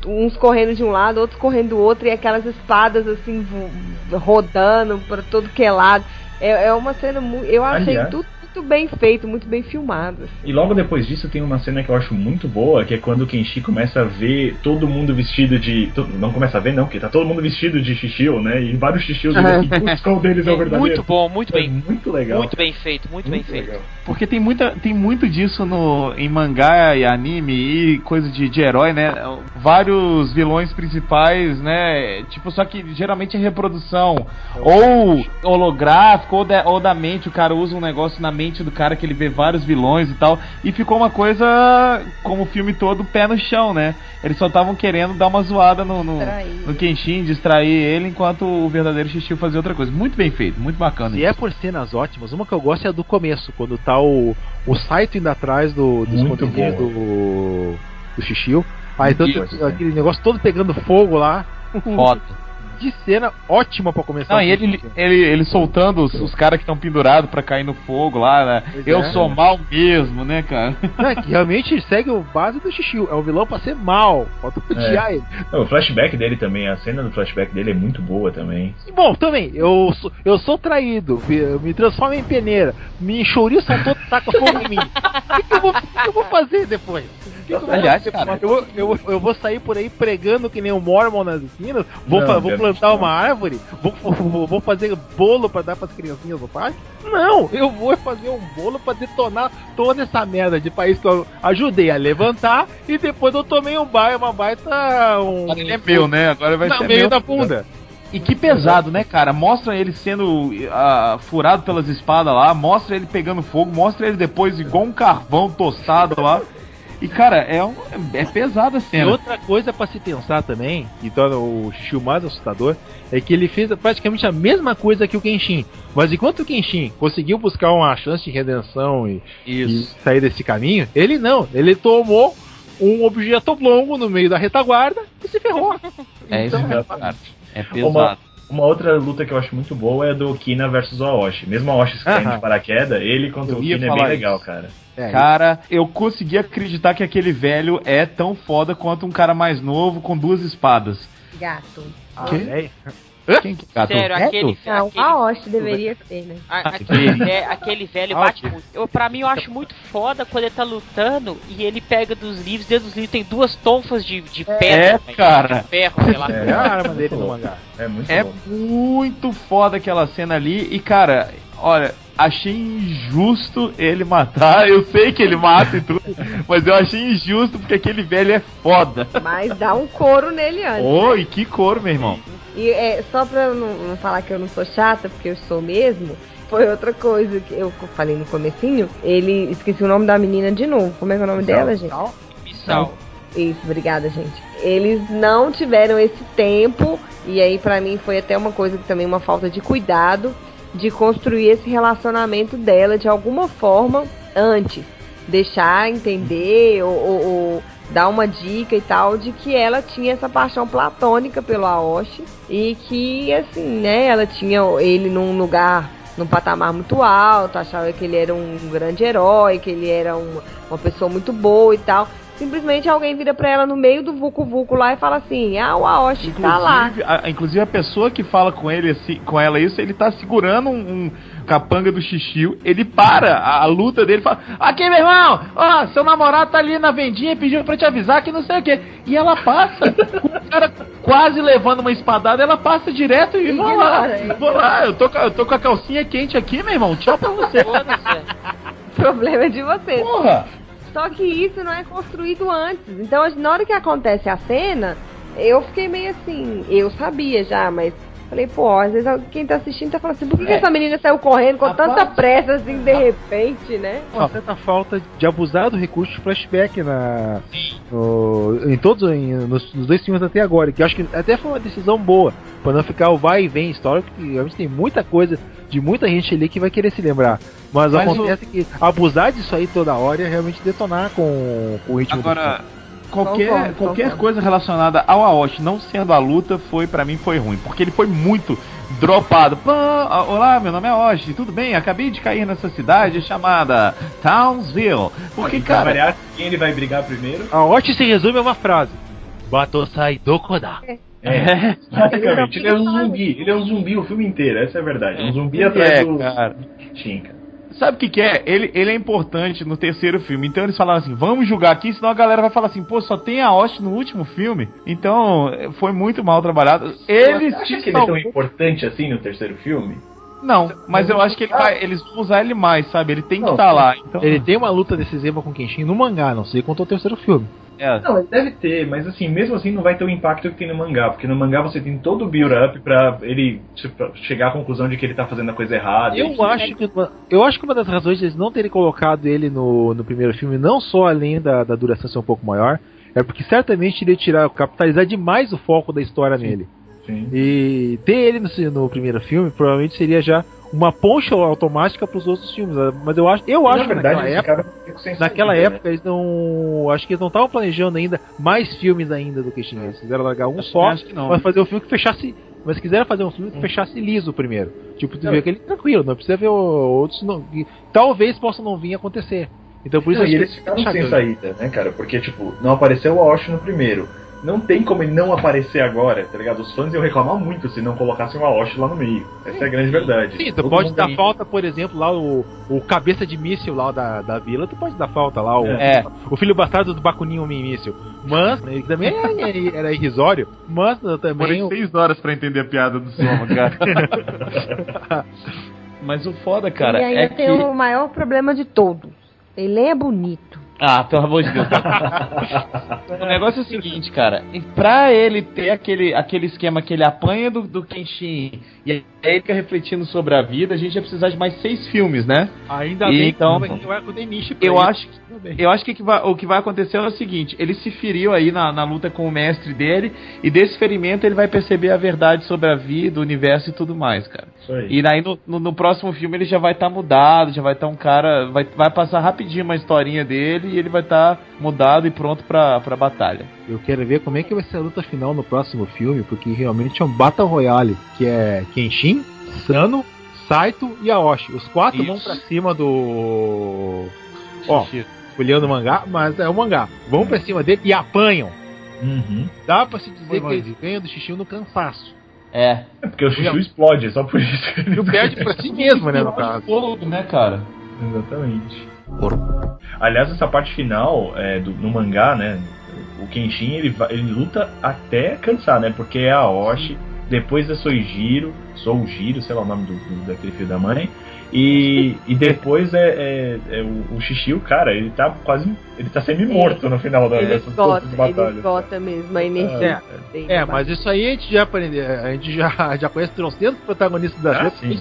uns correndo de um lado, outros correndo do outro, e aquelas espadas, assim, rodando para todo que é lado. É, é uma cena muito. Eu achei
Aliás-
tudo muito bem feito, muito bem filmado. assim.
E logo depois disso tem uma cena que eu acho muito boa, que é quando o Kenshi começa a ver todo mundo vestido de. Não começa a ver, não, porque tá todo mundo vestido de Shishio, né? E vários e assim, putz, qual deles é o
É
verdadeiro?
muito bom, muito
É
bem,
muito legal.
muito bem feito, muito, bem feito.
legal.
Porque tem, muita, tem muito disso no, em mangá e anime e coisa de, de herói, né? Vários vilões principais, né? Tipo, só que geralmente é reprodução. Ou holográfico, ou da, ou da mente. O cara usa um negócio na mente mente do cara que ele vê vários vilões e tal. E ficou uma coisa, como o filme todo, pé no chão, né? Eles só estavam querendo dar uma zoada no, no, no Kenshin, distrair ele, enquanto o verdadeiro Shishio fazia outra coisa. Muito bem feito, muito bacana.
E é por cenas ótimas, uma que eu gosto é a do começo, quando tá o, o Saito indo atrás do, do esconderijo do, do Shishio. Aí tanto,
Isso,
aquele negócio todo pegando fogo lá.
Foda.
Que cena ótima pra começar.
Não, e ele, ele, ele soltando os, os caras que estão pendurados pra cair no fogo lá, né?
Pois
Eu
é.
sou mal mesmo, né, cara?
Não, é que realmente segue o base do Shishio. É o vilão pra ser mal. Falta odiar ele.
Não, o flashback dele também, a cena do flashback dele é muito boa também.
E, Bom, também, eu sou, eu sou traído, me- eu me transformo em peneira, me enxouriçam todo taca fogo em mim. O que, que eu vou, que que eu vou fazer depois? O que eu vou
Aliás,
fazer?
cara-
eu, vou- eu, eu vou sair por aí pregando que nem um Mormon nas esquinas, vou,
Não,
vou plantar uma árvore, vou, vou, vou fazer bolo pra dar pras criancinhas do parque? Não, eu vou fazer um bolo pra detonar toda essa merda de país que eu ajudei a levantar e depois eu tomei um baita, uma baita. Um,
ele é meu, né? Agora vai
no
ser
meio
meu.
da bunda.
E que pesado, né, cara? Mostra ele sendo ah, furado pelas espadas lá, mostra ele pegando fogo, mostra ele depois igual um carvão tostado lá. E, cara, é, um, é pesada a
E
cena.
outra coisa pra se pensar também, que torna o Shishio mais assustador, é que ele fez praticamente a mesma coisa que o Kenshin. Mas enquanto o Kenshin conseguiu buscar uma chance de redenção e, e sair desse caminho, ele não. Ele tomou um objeto oblongo no meio da retaguarda e se ferrou.
É isso
Então,
mesmo, cara. É pesado.
Uma, uma outra luta que eu acho muito boa é a do Kina versus o Aoshi. Mesmo o Aoshi saindo
Aham.
de paraquedas, ele contra
Eu
o Kina é bem legal,
isso.
cara.
É,
Cara, eu consegui acreditar que aquele velho é tão foda quanto um cara mais novo com duas espadas.
Gato.
ah, é.
Quem que gato?
Sério, aquele,
Não,
aquele,
a Osh deveria ser, né?
a- aquele, ve- aquele velho bate muito. Eu, pra mim, eu acho muito foda quando ele tá lutando e ele pega dos livros, dentro dos livros tem duas tonfas de, de pedra.
É, cara.
De ferro, sei lá.
É a arma dele no mangá.
É muito
É
bom.
muito foda aquela cena ali. E, cara, olha, achei injusto ele matar. Eu sei que ele mata e tudo, mas eu achei injusto porque aquele velho é foda.
Mas dá um couro nele antes.
Oi, que cor, meu irmão.
E é, só pra eu não, não falar que eu não sou chata, porque eu sou mesmo, foi outra coisa que eu falei no comecinho. Ele esqueci o nome da menina de novo. Como é que é o nome dela, gente?
Missal.
Isso, obrigada, gente. Eles não tiveram esse tempo, e aí pra mim foi até uma coisa que também uma falta de cuidado de construir esse relacionamento dela de alguma forma antes. Deixar entender ou, ou- ou dar uma dica e tal de que ela tinha essa paixão platônica pelo Aoshi e que assim, né, ela tinha ele num lugar num patamar muito alto, achava que ele era um grande herói, que ele era uma, uma pessoa muito boa e tal. Simplesmente alguém vira pra ela no meio do Vucu Vucu lá e fala assim: Ah, o Aoshi tá lá.
Inclusive, a, inclusive a pessoa que fala com ele assim, com ela isso, ele tá segurando um, um capanga do xixi, ele para a, a luta dele e fala: Aqui, meu irmão, ó, seu namorado tá ali na vendinha e pediu pra te avisar que não sei o que. E ela passa, o cara quase levando uma espadada, ela passa direto e vou lá,
Ignora,
vou lá, eu tô, com a- eu tô com a calcinha quente aqui, meu irmão, tchau pra você.
O problema é de vocês.
Porra!
Só que isso não é construído antes. Então, na hora que acontece a cena, eu fiquei meio assim. Eu sabia já, mas falei, pô, às vezes quem tá assistindo tá falando assim: por que, que essa menina saiu correndo com tanta pressa assim de repente, né?
Uma certa falta de abusar do recurso de flashback na, no- em todos em- nos, nos dois filmes até agora, que eu acho que até foi uma decisão boa, pra não ficar o vai e vem histórico, que realmente tem muita coisa de muita gente ali que vai querer se lembrar. Mas,
Mas
acontece que abusar disso aí toda hora é realmente detonar com, com o ritmo do
Agora, qualquer,
Concordo,
qualquer
concordo.
coisa relacionada ao Aoshi não sendo a luta, foi para mim foi ruim, porque ele foi muito dropado. Pã, olá, meu nome é Aoshi, tudo bem? Acabei de cair nessa cidade chamada Townsville. Porque,
pra
cara,
variar, quem ele vai brigar primeiro?
A Watch se resume a uma frase. Batosai Dokoda.
É, basicamente, ele é um zumbi. Ele é um zumbi o filme inteiro, essa é a verdade. Um zumbi atrás
é,
do.
cara. Sabe o que, que é? Ele, ele é importante no terceiro filme. Então eles falaram assim: vamos julgar aqui, senão a galera vai falar assim: pô, só tem a Aoshi no último filme. Então foi muito mal trabalhado. Eles
Você acha que ele é tão importante assim no terceiro filme?
Não, mas eu acho que ele vai, eles vão usar ele mais, sabe? Ele tem que estar lá. Então...
Ele tem uma luta decisiva com Kenshin no mangá, não sei quanto ao terceiro filme.
É.
Não, ele deve ter, mas assim, mesmo assim não vai ter o impacto que tem no mangá, porque no mangá você tem todo o build-up pra ele tipo, chegar à conclusão de que ele tá fazendo a coisa errada.
Eu acho, que uma, eu acho que uma das razões de eles não terem colocado ele no, no primeiro filme, não só além da, da duração ser um pouco maior, é porque certamente iria tirar, capitalizar demais o foco da história
Sim.
nele.
Sim.
E ter ele no, no primeiro filme provavelmente seria já uma poncha automática para os outros filmes. né? Mas eu acho, eu
Na
acho que
verdade,
naquela
esse
época,
cara fica sem
naquela
saída,
época eles não, acho que eles não estavam planejando ainda mais filmes ainda do que tinha. Eles quiseram largar um
Acho-
só,
que não.
mas fazer um filme que fechasse, mas quiseram fazer um filme que fechasse liso primeiro. Tipo, tu vê aquele tranquilo, não precisa ver o- outros não, que talvez possam não vir a acontecer. Então por isso
Não,
acho
e
que
eles ficaram sem saída, né, cara? Porque, tipo, não apareceu o Aoshi no primeiro. Não tem como ele não aparecer agora, tá ligado? Os fãs iam reclamar muito se não colocassem o Aoshi lá no meio. Essa é a grande verdade.
Sim, tu
Todo
pode dar
tem-
falta, por exemplo, lá o, o cabeça de míssil lá da, da vila, tu pode dar falta lá, o,
É.
o filho bastardo do Bakuninho míssil. Mas, ele também era, era irrisório, mas também.
Demorei
o-
seis horas pra entender a piada do Soma, cara. Mas o foda, cara,
e ainda
é
tem
que...
o maior problema de todos. Ele é bonito.
Ah, pelo amor de Deus. o negócio é o seguinte, cara. Pra ele ter aquele, aquele esquema que ele apanha do, do Kenshin e aí ele fica refletindo sobre a vida, a gente ia precisar de mais seis filmes, né?
Ainda
E
bem
então-
que não ter nicho pra
Eu acho que eu acho que, o que vai acontecer é o seguinte: ele se feriu aí na, na luta com o mestre dele, e desse ferimento ele vai perceber a verdade sobre a vida, o universo e tudo mais, cara.
Isso aí.
E daí no, no, no próximo filme ele já vai estar mudado, já vai estar um cara. Vai, vai passar rapidinho uma historinha dele e ele vai estar mudado e pronto pra, pra batalha.
Eu quero ver como é que vai ser a luta final no próximo filme, porque realmente é um Battle Royale, que é Kenshin, Sano, Saito e Aoshi. Os quatro vão
Isso.
pra cima do. Ó, olhando o mangá, mas é o mangá. Vão pra cima dele e apanham.
Uhum.
Dá pra se dizer
Foi,
que eles ganham do Xixi no cansaço.
É.
É porque o Chuchu explode, é só por isso. que ele
perde pra si mesmo, né, no caso.
Fogo, né, cara?
Exatamente. Aliás, essa parte final é, do, no mangá, né? O Kenshin ele, ele luta até cansar, né? Porque é a Aoshi, depois é Soijiro, Soujiro, sei lá o nome do, do- daquele filho da mãe. E, e depois é, é, é o, o Shishio, cara, ele tá quase. Ele tá semi-morto no final da
Ele
dessas
esgota,
as
ele
batalhas.
esgota mesmo a energia. dele.
É, mas isso aí a gente já aprende, a gente já, já conhece trocentos protagonistas das
Ah, sim.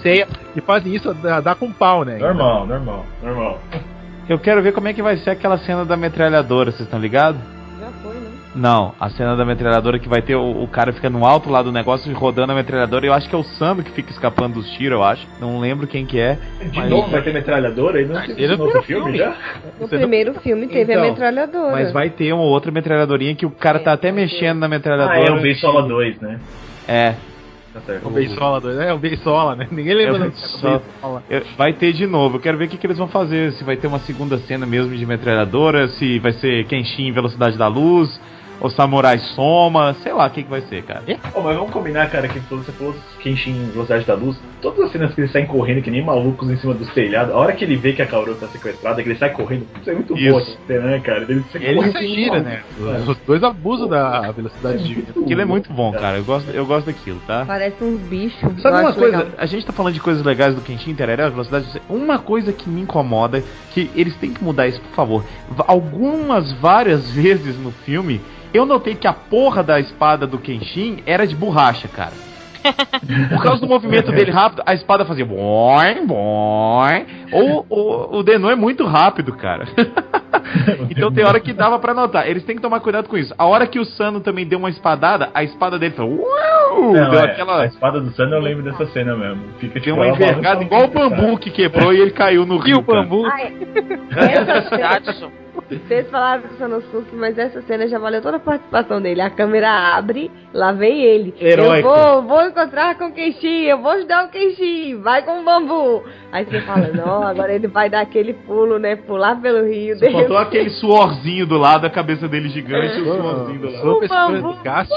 que fazem isso dá, dá com pau, né?
Normal, normal, normal.
Eu quero ver como é que vai ser aquela cena da metralhadora, vocês estão ligados? Não, a cena da metralhadora que vai ter o, o cara fica no alto lá do negócio rodando a metralhadora. Eu acho que é o Sando que fica escapando dos tiros, eu acho. Não lembro quem que é.
De
Mas-
novo vai ter metralhadora? Ele não teve
é
no filme,
filme.
já?
No
Você não-
primeiro filme teve
Então,
a metralhadora.
Mas vai ter uma outra metralhadorinha que o cara tá até mexendo na
Ah,
metralhadora.
é o Beisola 2, né?
É.
Tá certo.
O Beisola, doido. é o Beisola, né? Ninguém lembra
É o
do.
Eu- Vai ter de novo. Eu quero ver o que, que eles vão fazer. Se vai ter uma segunda cena mesmo de metralhadora, se vai ser Kenshin Velocidade da Luz, ou Samurai Soma, sei lá o que, que vai ser, cara.
Pô, mas vamos combinar, cara, que você falou Kenshin Velocidade da Luz, todas as cenas que eles saem correndo que nem malucos em cima dos telhados, a hora que ele vê que a Kaoru tá sequestrada, que ele sai correndo, isso é muito
Isso.
boa essa cena, né, cara? Ele, sai
Ele se gira, né? Os dois abusam da velocidade de vida.
Aquilo é muito bom, cara. Eu gosto, eu gosto daquilo, tá?
Parece uns bichos.
Sabe uma coisa?
legal.
A gente tá falando de coisas legais do Kenshin, Tereré, velocidade. de- Uma coisa que me incomoda, que eles têm que mudar isso, por favor. Algumas, várias vezes no filme, eu notei que a porra da espada do Kenshin era de borracha, cara. Por causa do movimento dele rápido, a espada fazia boing, boing. Ou, ou o Denon é muito rápido, cara. então tem hora que dava pra notar. Eles têm que tomar cuidado com isso. A hora que o Sano também deu uma espadada, a espada dele falou. Uau!
Não,
deu
é,
aquela.
A espada do Sun eu lembro dessa cena mesmo. Fica
Deu
tipo,
uma envergada igual o bambu que quebrou e ele caiu no rio. cara.
Ai, essa vocês falaram do Sanosuke, mas essa cena já valeu toda a participação dele. A câmera abre, lá vem ele.
Heróico.
Eu vou, vou encontrar com o Kenshin, eu vou ajudar o Kenshin, vai com o bambu. Aí você fala, não, agora ele vai dar aquele pulo, né? Pular pelo rio.
Só faltou aquele suorzinho do lado, a cabeça dele gigante o suorzinho do lado.
Pessoa
bambu.
cast.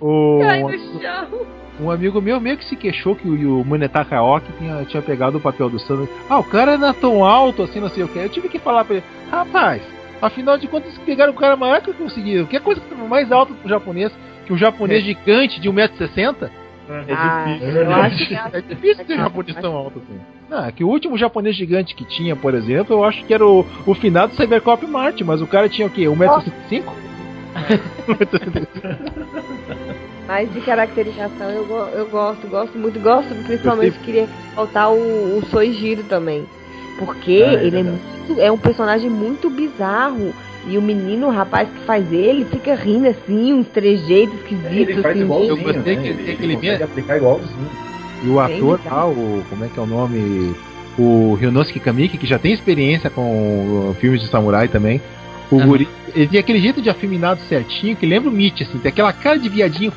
O,
Cai no chão.
Um amigo meu meio que se queixou que o, o Munetaka Aoki tinha, tinha pegado o papel do Sano. Ah, o cara não é tão alto assim, não sei o que. Eu tive que falar pra ele, rapaz, afinal de contas pegaram o cara maior que eu consegui. Que coisa mais alta pro japonês que um japonês gigante de 1,60m?
É
Ah,
difícil.
eu acho que
É difícil ter japonês tão alto assim. Não, é que o último japonês gigante que tinha, por exemplo, eu acho que era o, o finado Cybercop Marte, mas o cara tinha o quê? 1,65m?
Mas de caracterização eu, eu gosto, gosto muito, gosto, principalmente queria faltar o, o Soijiro também. Porque
Ah, é
ele é, muito, é um personagem muito bizarro. E o menino, o rapaz que faz ele, fica rindo assim, uns trejeitos esquisitos.
Ele faz
assim,
igualzinho,
Eu gostei
né?
que-
ele,
que
ele
ele
consegue aplicar igualzinho.
E o ator lá, o. Como é que é o nome? O Ryunosuke Kamiki, que já tem experiência com uh, filmes de samurai também. O
Aham.
guri, ele tem aquele jeito de afeminado certinho que lembra o Mitch, assim, tem aquela cara de viadinho.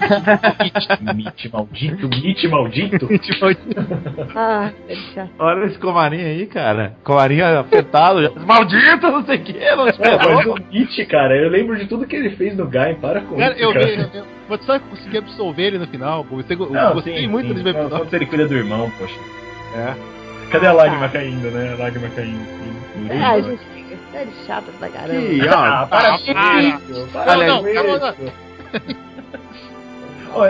Mite maldito, mite maldito.
Tipo,
Ah, é chato.
Olha esse comarinho aí, cara. Comarinho afetado. Maldito, não sei o que, não
É, mas o Nietzsche, cara, eu lembro de tudo que ele fez no Guy, para com
cara,
isso,
eu,
cara.
eu, eu, eu só consegui absolver ele no final. Eu
Não,
gostei
sim,
muito
sim.
desse
Não. Quando ele cuida do irmão, poxa.
É.
Cadê a lágrima caindo, né? A lágrima caindo. assim.
Ah, a gente série chata pra caramba.
Ih, ó,
para
Ah,
com
para.
isso! Para
Não, não,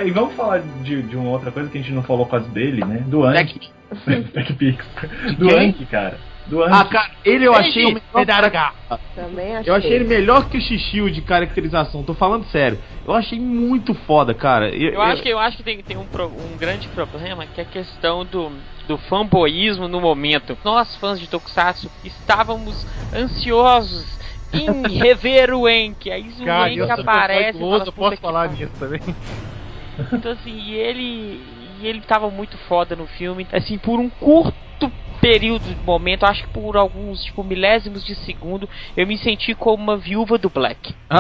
e vamos falar de, de uma outra coisa que a gente não falou quase dele, né? Do Anki. Do? Anki, cara. Do.
Ah, cara, ele eu achei.
Ei,
melhor-
Também achei.
Eu achei ele melhor que o Xixiu de caracterização, tô falando sério. Eu achei muito foda, cara. Eu,
Eu acho que, eu acho que tem, tem um, pro- um grande problema que é a questão do, do fanboísmo no momento. Nós, fãs de Tokusatsu, estávamos ansiosos em rever o Enki. Aí o
Cara,
Enki
eu sou
aparece. e
eu
fala,
posso
"Puta que
falar
pariu."
nisso também.
Então assim, e ele. E ele tava muito foda no filme. Assim, por um curto período de momento, acho que por alguns, tipo, milésimos de segundo, eu me senti como uma viúva do Black.
Não,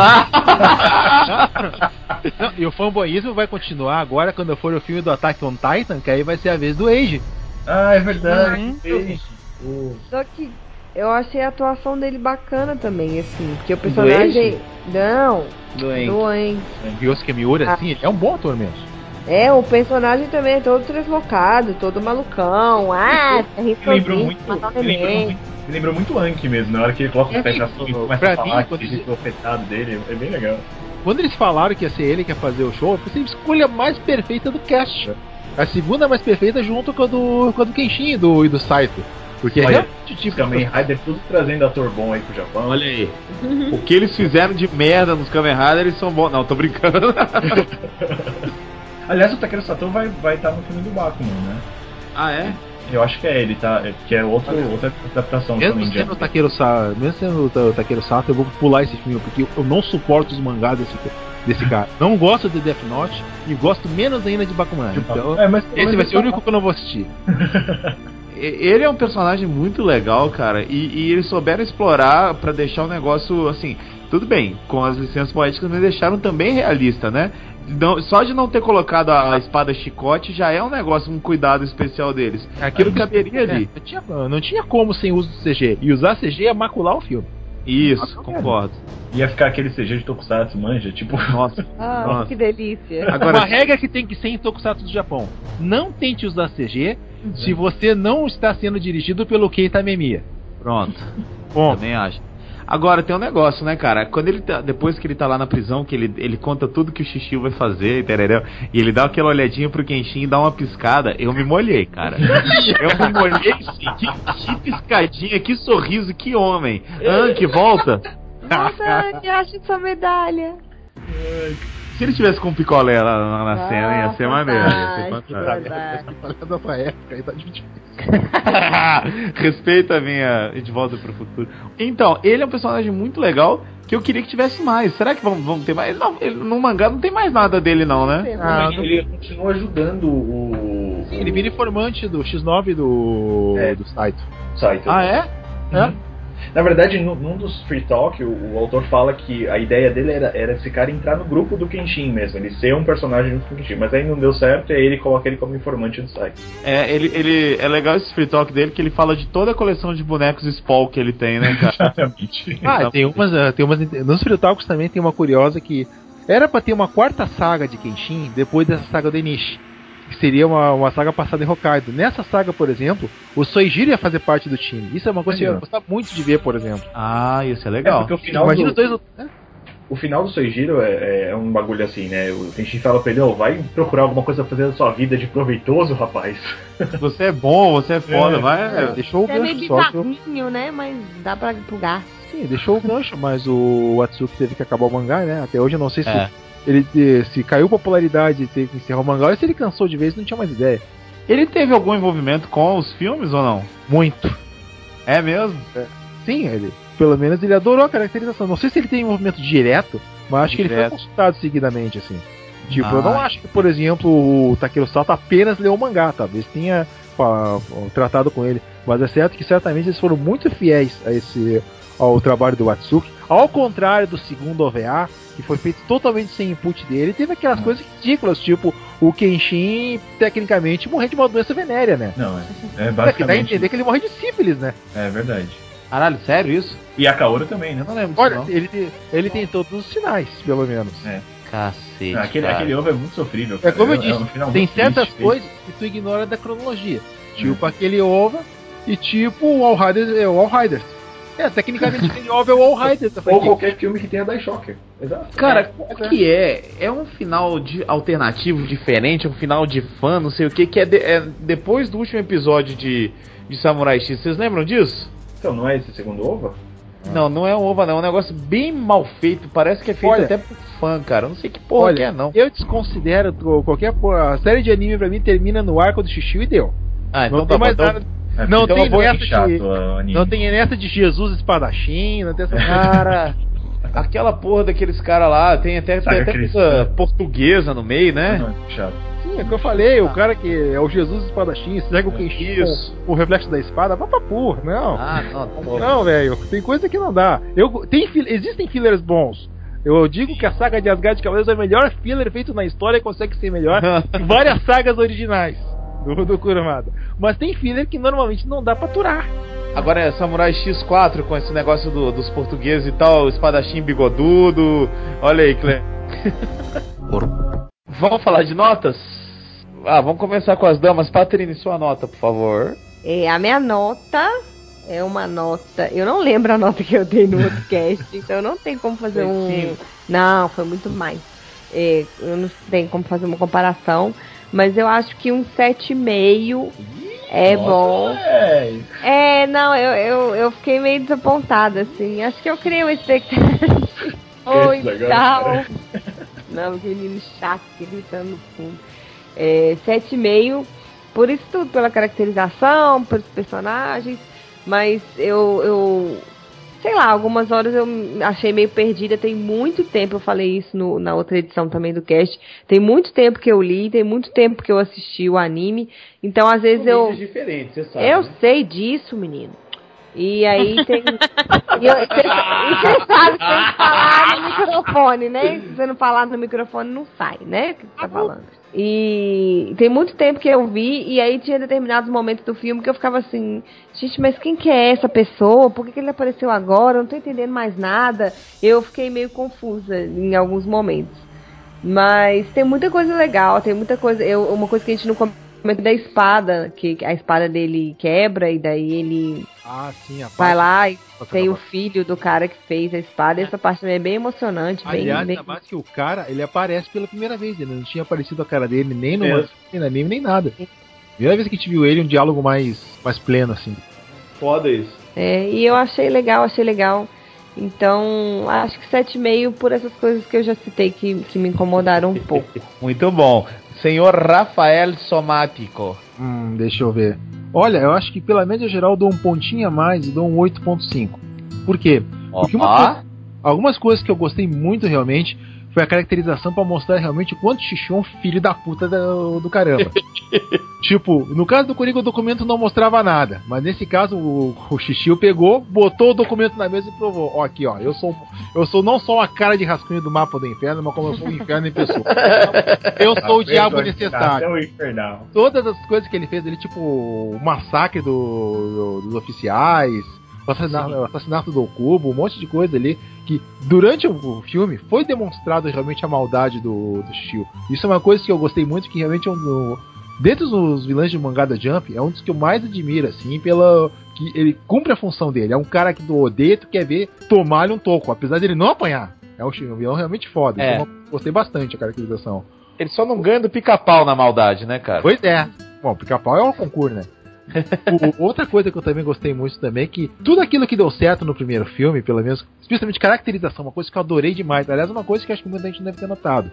e o fanboyismo vai continuar agora quando for o filme do Attack on Titan, que aí vai ser a vez do Age.
Ah, é verdade.
Uhum.
O-
Só que eu achei a atuação dele bacana também, assim. Porque o personagem. Não,
Doente.
do Enki.
Ryosuke Miura, assim, ele é um bom ator mesmo.
É, o personagem também é todo deslocado, todo malucão. Ah, tá
Me lembrou muito.
o
Me lembrou muito, me lembrou muito Anki mesmo, na hora que ele coloca os pés pra cima e começa
Pra
a falar
mim,
que
quando
ele o afetado dele, é bem legal.
Quando eles falaram que ia ser ele que ia fazer o show, eu pensei, escolha mais perfeita do cast. A segunda mais perfeita junto com a do, com a do Kenshin e do, e do Saito. Porque é
Olha,
realmente o tipo
Kamen Rider tudo trazendo ator bom aí pro Japão.
Olha aí. O que eles fizeram de merda nos Kamen Rider, eles são bons. Não, tô brincando.
Aliás, o Takeru Sato vai estar vai tá no filme do Bakuman, né?
ah, é?
Eu acho que é ele, tá? Que é outro, outra adaptação do
Mesmo
Kamen
sendo o
Jump.
Takeru Sato, mesmo sendo o Ta- o Takeru Sato, eu vou pular esse filme, porque eu não suporto os mangás desse, desse cara. Não gosto de Death Note e gosto menos ainda de Bakuman. Então,
É, mas
esse vai ser o único que eu não vou assistir.
Ele é um personagem muito legal, cara, e, e eles souberam explorar pra deixar o negócio assim. Tudo bem, com as licenças poéticas, mas deixaram também realista, né? Não- só de não ter colocado a, a espada chicote já é um negócio, um cuidado especial deles. Aquilo caberia ali.
É, não, tinha, não tinha como sem uso do CG. E usar CG é macular o filme.
Isso, concordo.
Ia ficar aquele CG de Tokusatsu, manja? Tipo,
Nossa.
Ah,
Nossa.
que delícia.
Agora,
Uma regra que tem que ser em Tokusatsu do Japão. Não tente usar CG se você não está sendo dirigido pelo Keita Memiya.
pronto.
Bom,
Também acho. Agora tem um negócio, né, cara? Quando ele tá, depois que ele tá lá na prisão, que ele, ele conta tudo que o Xixi vai fazer, entendeu? E ele dá aquela olhadinha pro Kenshin e dá uma piscada, eu me molhei, cara. Eu me molhei sim. Que, que piscadinha, que sorriso, que homem. Ah, que volta.
Nossa, que acha sua medalha.
Se ele tivesse com picolé lá, lá na cena, ia ser maneiro. Ia ser
fantástico.
Olha da sua época aí tá difícil.
Respeita a minha De Volta pro Futuro. Então, ele é um personagem muito legal que eu queria que tivesse mais. Será que vamos, vamos ter mais? Não, ele- no mangá não tem mais nada dele, não, né?
Ah, não-
ele continua ajudando o.
Sim, ele vira informante do X9 do,
É.
do Saito.
Saito.
Ah, é?
É?
Na verdade, num, num dos free talk, o, o autor fala que a ideia dele era, era esse cara entrar no grupo do Kenshin mesmo, ele ser um personagem junto com o Kenshin, mas aí não deu certo e aí ele coloca ele como informante do site.
É, ele, ele, é legal esse free talk dele que ele fala de toda a coleção de bonecos Spall que ele tem, né, cara?
Exatamente.
Ah, tem umas, tem umas. Nos Free Talks também tem uma curiosa que era pra ter uma quarta saga de Kenshin depois dessa saga do Enishi. Que seria uma, uma saga passada em Hokkaido. Nessa saga, por exemplo, o Soijiro ia fazer parte do time. Isso é uma coisa que eu ia gostar muito de ver, por exemplo.
ah, isso é
É,
legal.
porque o final
Imagina
do,
os dois. né?
O final do Soijiro é, é um bagulho assim, né? O Tenshin fala pra ele, ó, vai procurar alguma coisa pra fazer da sua vida de proveitoso, rapaz.
Você é bom, você é foda,
É.
vai.
É, deixou o
É meio
gancho só. que eu-
bizarrinho, né? Mas dá pra plugar.
Sim, deixou o gancho, mas o Atsuki teve que acabar o mangá, né? Até hoje eu não sei se
É.
ele eh, se caiu popularidade e teve que encerrar o mangá ou se ele cansou de vez e não tinha mais ideia.
Ele teve algum envolvimento com os filmes ou não?
Muito.
É mesmo?
Sim, ele. Pelo menos ele adorou a caracterização. Não sei se ele tem envolvimento direto, mas acho que ele
Direto.
foi consultado seguidamente, assim. Tipo, eu
Ah.
não acho que, por exemplo, o Takeru Sato apenas leu o mangá, talvez tenha pá, tratado com ele. Mas é certo que certamente eles foram muito fiéis a esse ao trabalho do Watsuki. Ao contrário do segundo OVA, que foi feito totalmente sem input dele, teve aquelas
Hum.
coisas ridículas, tipo o Kenshin, tecnicamente, morrer de uma doença venérea, né?
Não, é, é
É que dá a
basicamente.
entender que ele morre de sífilis, né?
É verdade.
Caralho, sério isso?
E a Kaoru também, né?
Não lembro disso
Olha,
não.
ele, tem- ele tem todos os sinais, pelo menos.
Cacete.
Aquele,
cara.
aquele ovo é muito sofrível.
É
cara.
como eu
um
disse,
final
tem
muito
certas
triste,
coisas que tu ignora da cronologia. Tipo aquele ova e tipo o All Riders é o All Riders. É, tecnicamente ova é o All Riders. da
Ou qualquer filme que tenha Daishocker. Exato.
Cara, o que é? É um final de alternativo diferente, um final de fã, não sei o que, que é, de- é depois do último episódio de, de Samurai X. Vocês lembram disso?
Então, não é esse segundo ova?
Não, não é um ova, não. É um negócio bem mal feito. Parece que é feito
Olha-
até por fã, cara. Não sei que porra
Olha,
que é, não.
eu desconsidero qualquer porra. A série de anime pra mim termina no arco do Xixi e deu.
Ah, então
não
tá
tem
bom.
mais
Então,
nada.
É,
Não
então
tem
é pouco
nessa
chato
de-
anime.
Não tem nessa de Jesus espadachim, não tem essa
Cara, aquela porra daqueles caras lá, tem até, tem até coisa portuguesa no meio, né?
Não, é chato.
Sim, é o que eu falei, o cara que é o Jesus espadachim, cega o com o reflexo da espada, vá pra porra, não.
Ah, não, tá bom.
Não, velho, tem coisa que não dá. Eu, tem, existem fillers bons. Eu digo que a saga de Asgard de Cavaleiros é o melhor filler feito na história e consegue ser melhor que várias sagas originais do, do Kurumada. Mas tem filler que normalmente não dá pra aturar.
Agora é Samurai X4 com esse negócio do- dos portugueses e tal, espadachim bigodudo. Olha aí, Clem. Vamos falar de notas? Ah, vamos começar com as damas. Patrine, sua nota, por favor.
É, a minha nota é uma nota. Eu não lembro a nota que eu dei no outro cast, então eu não tenho como fazer
Foi
um.
cinco.
Não, foi muito mais. É, eu não tenho como fazer uma comparação, mas eu acho que um 7,5 é bom.
É,
É, não, eu, eu, eu fiquei meio desapontada, assim. Acho que eu criei uma expectativa.
Agora,
tal.
cara.
Não, aquele menino chato gritando no fundo. É, 7,5 por isso tudo, pela caracterização, pelos personagens. Mas eu, eu. Sei lá, algumas horas eu achei meio perdida. Tem muito tempo, eu falei isso no- na outra edição também do cast. Tem muito tempo que eu li, tem muito tempo que eu assisti o anime. Então, às vezes eu.
diferentes, você sabe.
Eu sei disso, menino. E aí tem. e e você sabe que tem que falar no microfone, né? Se você não falar no microfone, não sai, né? O que você tá falando. E tem muito tempo que eu vi, e aí tinha determinados momentos do filme que eu ficava assim, gente, mas quem que é essa pessoa? Por que, que ele apareceu agora? Eu não tô entendendo mais nada. Eu fiquei meio confusa em alguns momentos. Mas tem muita coisa legal, tem muita coisa. Eu, uma coisa que a gente não da espada, que a espada dele quebra e daí ele
Ah, sim, a
vai lá e
Toca
tem o filho do cara que fez a espada. E essa parte também é bem emocionante, bem,
Aliás,
bem...
ainda mais que o cara, ele aparece pela primeira vez, ele não tinha aparecido a cara dele nem no,
Mesmo.
nem anime, nem nada. Primeira vez que a gente viu ele, um diálogo mais, mais pleno, assim.
Foda isso.
É, e eu achei legal, achei legal. Então, acho que 7,5 por essas coisas que eu já citei que, que me incomodaram um pouco.
Muito bom. Senhor Rafael Somático.
Hum, deixa eu ver. Olha, eu acho que pela média geral eu dou um pontinho a mais e dou um 8.5. Por quê? Porque uma coisa- algumas coisas que eu gostei muito realmente foi a caracterização pra mostrar realmente o quanto Xixi é um filho da puta do, do caramba. tipo, no caso do Coringa o documento não mostrava nada, mas nesse caso o, o Xixi pegou, botou o documento na mesa e provou. Ó, aqui ó, eu sou eu sou não só a cara de rascunho do mapa do inferno, mas como eu sou o inferno em pessoa. Eu sou o diabo necessário todas as coisas que ele fez ali, tipo o massacre do- do- dos oficiais, o assassinato, o assassinato do Cubo, um monte de coisa ali, que durante o filme foi demonstrado realmente a maldade do, do Shio. Isso é uma coisa que eu gostei muito, que realmente é um Dentre os vilões de mangá da Jump, é um dos que eu mais admiro, assim, pela. que ele cumpre a função dele. É um cara que tu odeia, tu quer ver tomar-lhe um toco, apesar dele não apanhar. É um, vilão realmente foda.
É.
Então, eu gostei bastante da caracterização.
Ele só não ganha do pica-pau na maldade, né, cara?
Pois é. Bom, pica-pau é um concurso, né? O- outra coisa que eu também gostei muito também é que tudo aquilo que deu certo no primeiro filme, pelo menos, especialmente caracterização, uma coisa que eu adorei demais. Aliás, uma coisa que acho que muita gente não deve ter notado.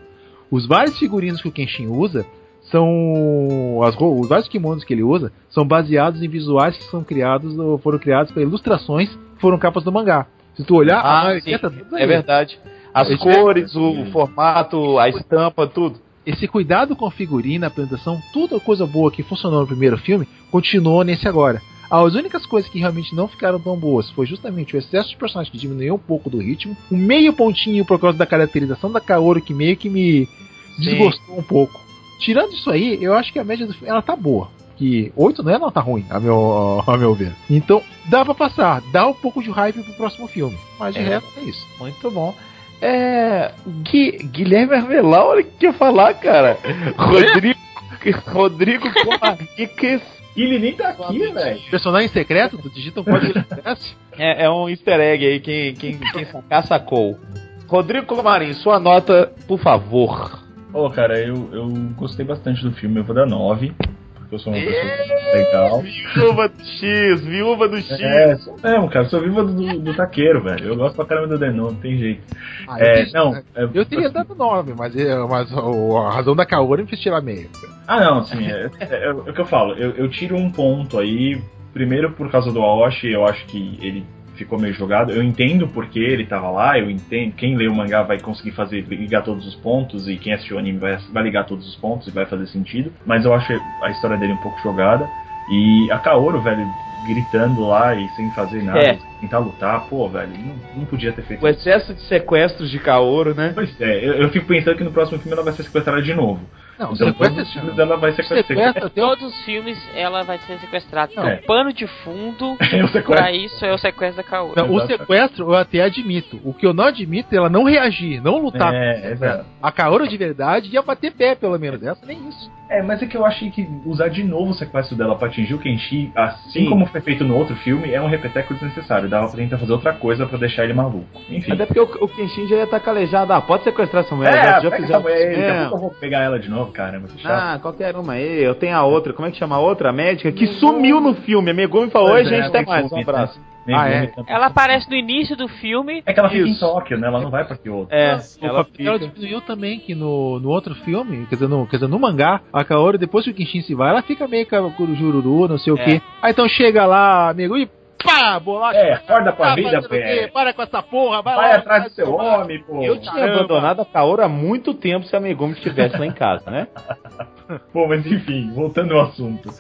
Os vários figurinos que o Kenshin usa são. As, os vários kimonos que ele usa são baseados em visuais que são criados, ou foram criados para ilustrações que foram capas do mangá. Se tu olhar, a
Ah, sim,
tá
é
aí.
verdade. As
Esse-
cores, o formato, a estampa, tudo.
esse cuidado com figurina, apresentação, tudo a coisa boa que funcionou no primeiro filme, continuou nesse agora. As únicas coisas que realmente não ficaram tão boas foi justamente o excesso de personagens que diminuiu um pouco do ritmo, um meio pontinho por causa da caracterização da Kaoru que meio que me desgostou um pouco. Tirando isso aí, eu acho que a média do filme ela tá boa. Que 8 não é nota ruim, a meu, a meu ver. Então, dá pra passar, dá um pouco de hype pro próximo filme. Mas de
É.
resto é isso.
Muito bom. É. Gui- Guilherme Arvelau, olha o que eu ia falar, cara. Rodrigo. Rodrigo Comarques.
Ele nem tá aqui, velho.
Personagem secreto, tu digita um código ele aparece.
É, é um easter egg aí, quem, quem, quem sacar, sacou. Rodrigo Comarim, sua nota, por favor.
Ô, cara, eu, eu gostei bastante do filme, eu vou dar 9. Porque eu sou uma pessoa legal.
Viúva do X, viúva do X.
É, sou mesmo, cara. Sou viva do, do taqueiro, velho. Eu gosto pra caramba do Denon, não tem jeito.
Ah,
É,
eu,
não, é-
eu teria dado 9, mas, é- mas a razão da Kaoru me fez tirar meio.
Ah, não, sim. É, é- é o que eu falo. Eu, eu tiro um ponto aí. Primeiro por causa do Aoshi, eu acho que ele ficou meio jogado. Eu entendo porque ele tava lá, eu entendo. Quem lê o mangá vai conseguir fazer ligar todos os pontos e quem assistiu o anime vai, vai ligar todos os pontos e vai fazer sentido. Mas eu acho a história dele um pouco jogada. E a Kaoru, velho, gritando lá e sem fazer nada,
É.
tentar lutar, pô, velho, não, não podia ter feito
O excesso de sequestros de Kaoru, né?
Pois é, eu, eu fico pensando que no próximo filme ela vai ser sequestrada de novo.
Não,
então,
sequestra-
todos os filmes ela vai
Todos os filmes ela vai ser sequestrada.
Não.
Então, pano de fundo
sequestro.
pra isso é o sequestro da Kaoru.
Não, o sequestro eu até admito. O que eu não admito é ela não reagir, não lutar.
É, exato.
A Kaoru de verdade ia bater pé, pelo menos. Essa nem isso.
É, mas é que eu achei que usar de novo o sequestro dela pra atingir o Kenshi, assim
Sim.
como foi feito no outro filme, é um repeteco desnecessário. Dava pra tentar fazer outra coisa pra deixar ele maluco. Enfim.
Até porque o, o Kenshin já ia estar calejado. Ah, pode sequestrar essa mulher.
É,
já, já
pega essa mulher eu vou pegar ela de novo, caramba, que chato.
Ah, qualquer uma aí. Eu tenho a outra. Como é que chama a outra? A médica que sumiu no filme. A Megumi falou: Oi,
é,
gente, até mais. Um
né?
abraço.
Ah, é?
também.
Ela aparece no início do filme.
É que ela fica
Isso.
em Tóquio, né? Ela não vai pra Kyoto.
É,
o
ela fica...
diminuiu também, que no, no outro filme, quer dizer, no, quer dizer, no mangá, a Kaoru, depois que o Kenshin se vai, ela fica meio curujururu, não sei o
É.
quê. Aí então chega lá, amigo, e pá, bolacha.
É, acorda pra
tá
vida,
o
velho.
Para com essa porra, vai,
Vai
lá.
atrás do seu
tomar.
homem, pô.
Eu tinha
Caramba.
abandonado a Kaoru há muito tempo se a Megumi estivesse lá em casa, né?
Pô, mas enfim, voltando ao assunto.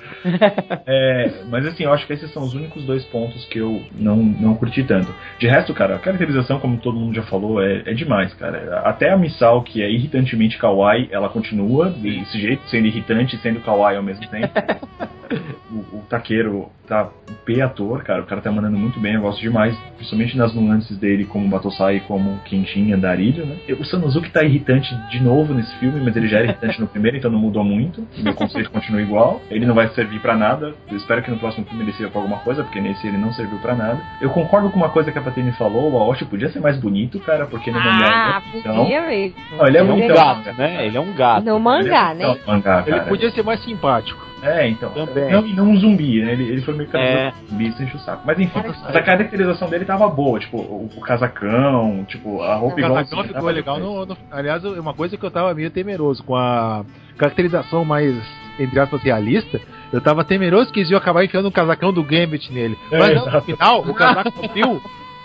É, mas assim, eu acho que esses são os únicos dois pontos que eu não, não curti tanto. De resto, cara, a caracterização, como todo mundo já falou, é, é demais, cara. Até a Misal, que é irritantemente kawaii, ela continua desse jeito, sendo irritante e sendo kawaii ao mesmo tempo. o, o Taqueiro tá um P ator, cara. O cara tá mandando muito bem, eu gosto demais. Principalmente nas nuances dele como Batosai e como Quentinha da Arilho, né? O Sanosuke tá irritante de novo nesse filme, mas ele já era irritante no primeiro, então não mudou muito. O meu conceito continua igual. Ele não vai servir pra nada. Eu espero que no próximo filme ele sirva pra alguma coisa, porque nesse ele não serviu pra nada. Eu concordo com uma coisa que a Patini falou, o Aoshi podia ser mais bonito, cara, porque no mangá
Ah,
ele é bonitão.
podia mesmo.
Não, ele é
Ele é um gato, né? Ele é um gato.
No mangá,
Ele é
né?
bonitão no mangá,
Ele podia ser mais simpático.
É, então.
Também.
Não, e não um zumbi, né? Ele, ele foi meio
É.
cara zumbi sem encher o saco. Mas enfim, mas a caracterização dele tava boa, tipo, o, o casacão, tipo, a roupa
O
igual.
casacão
assim,
ficou legal. No, no- aliás, uma coisa que eu tava meio temeroso com a caracterização mais, entre aspas, realista. Eu tava temeroso que eles iam acabar enfiando um casacão do Gambit nele.
É,
Mas não, no final, o casaco subiu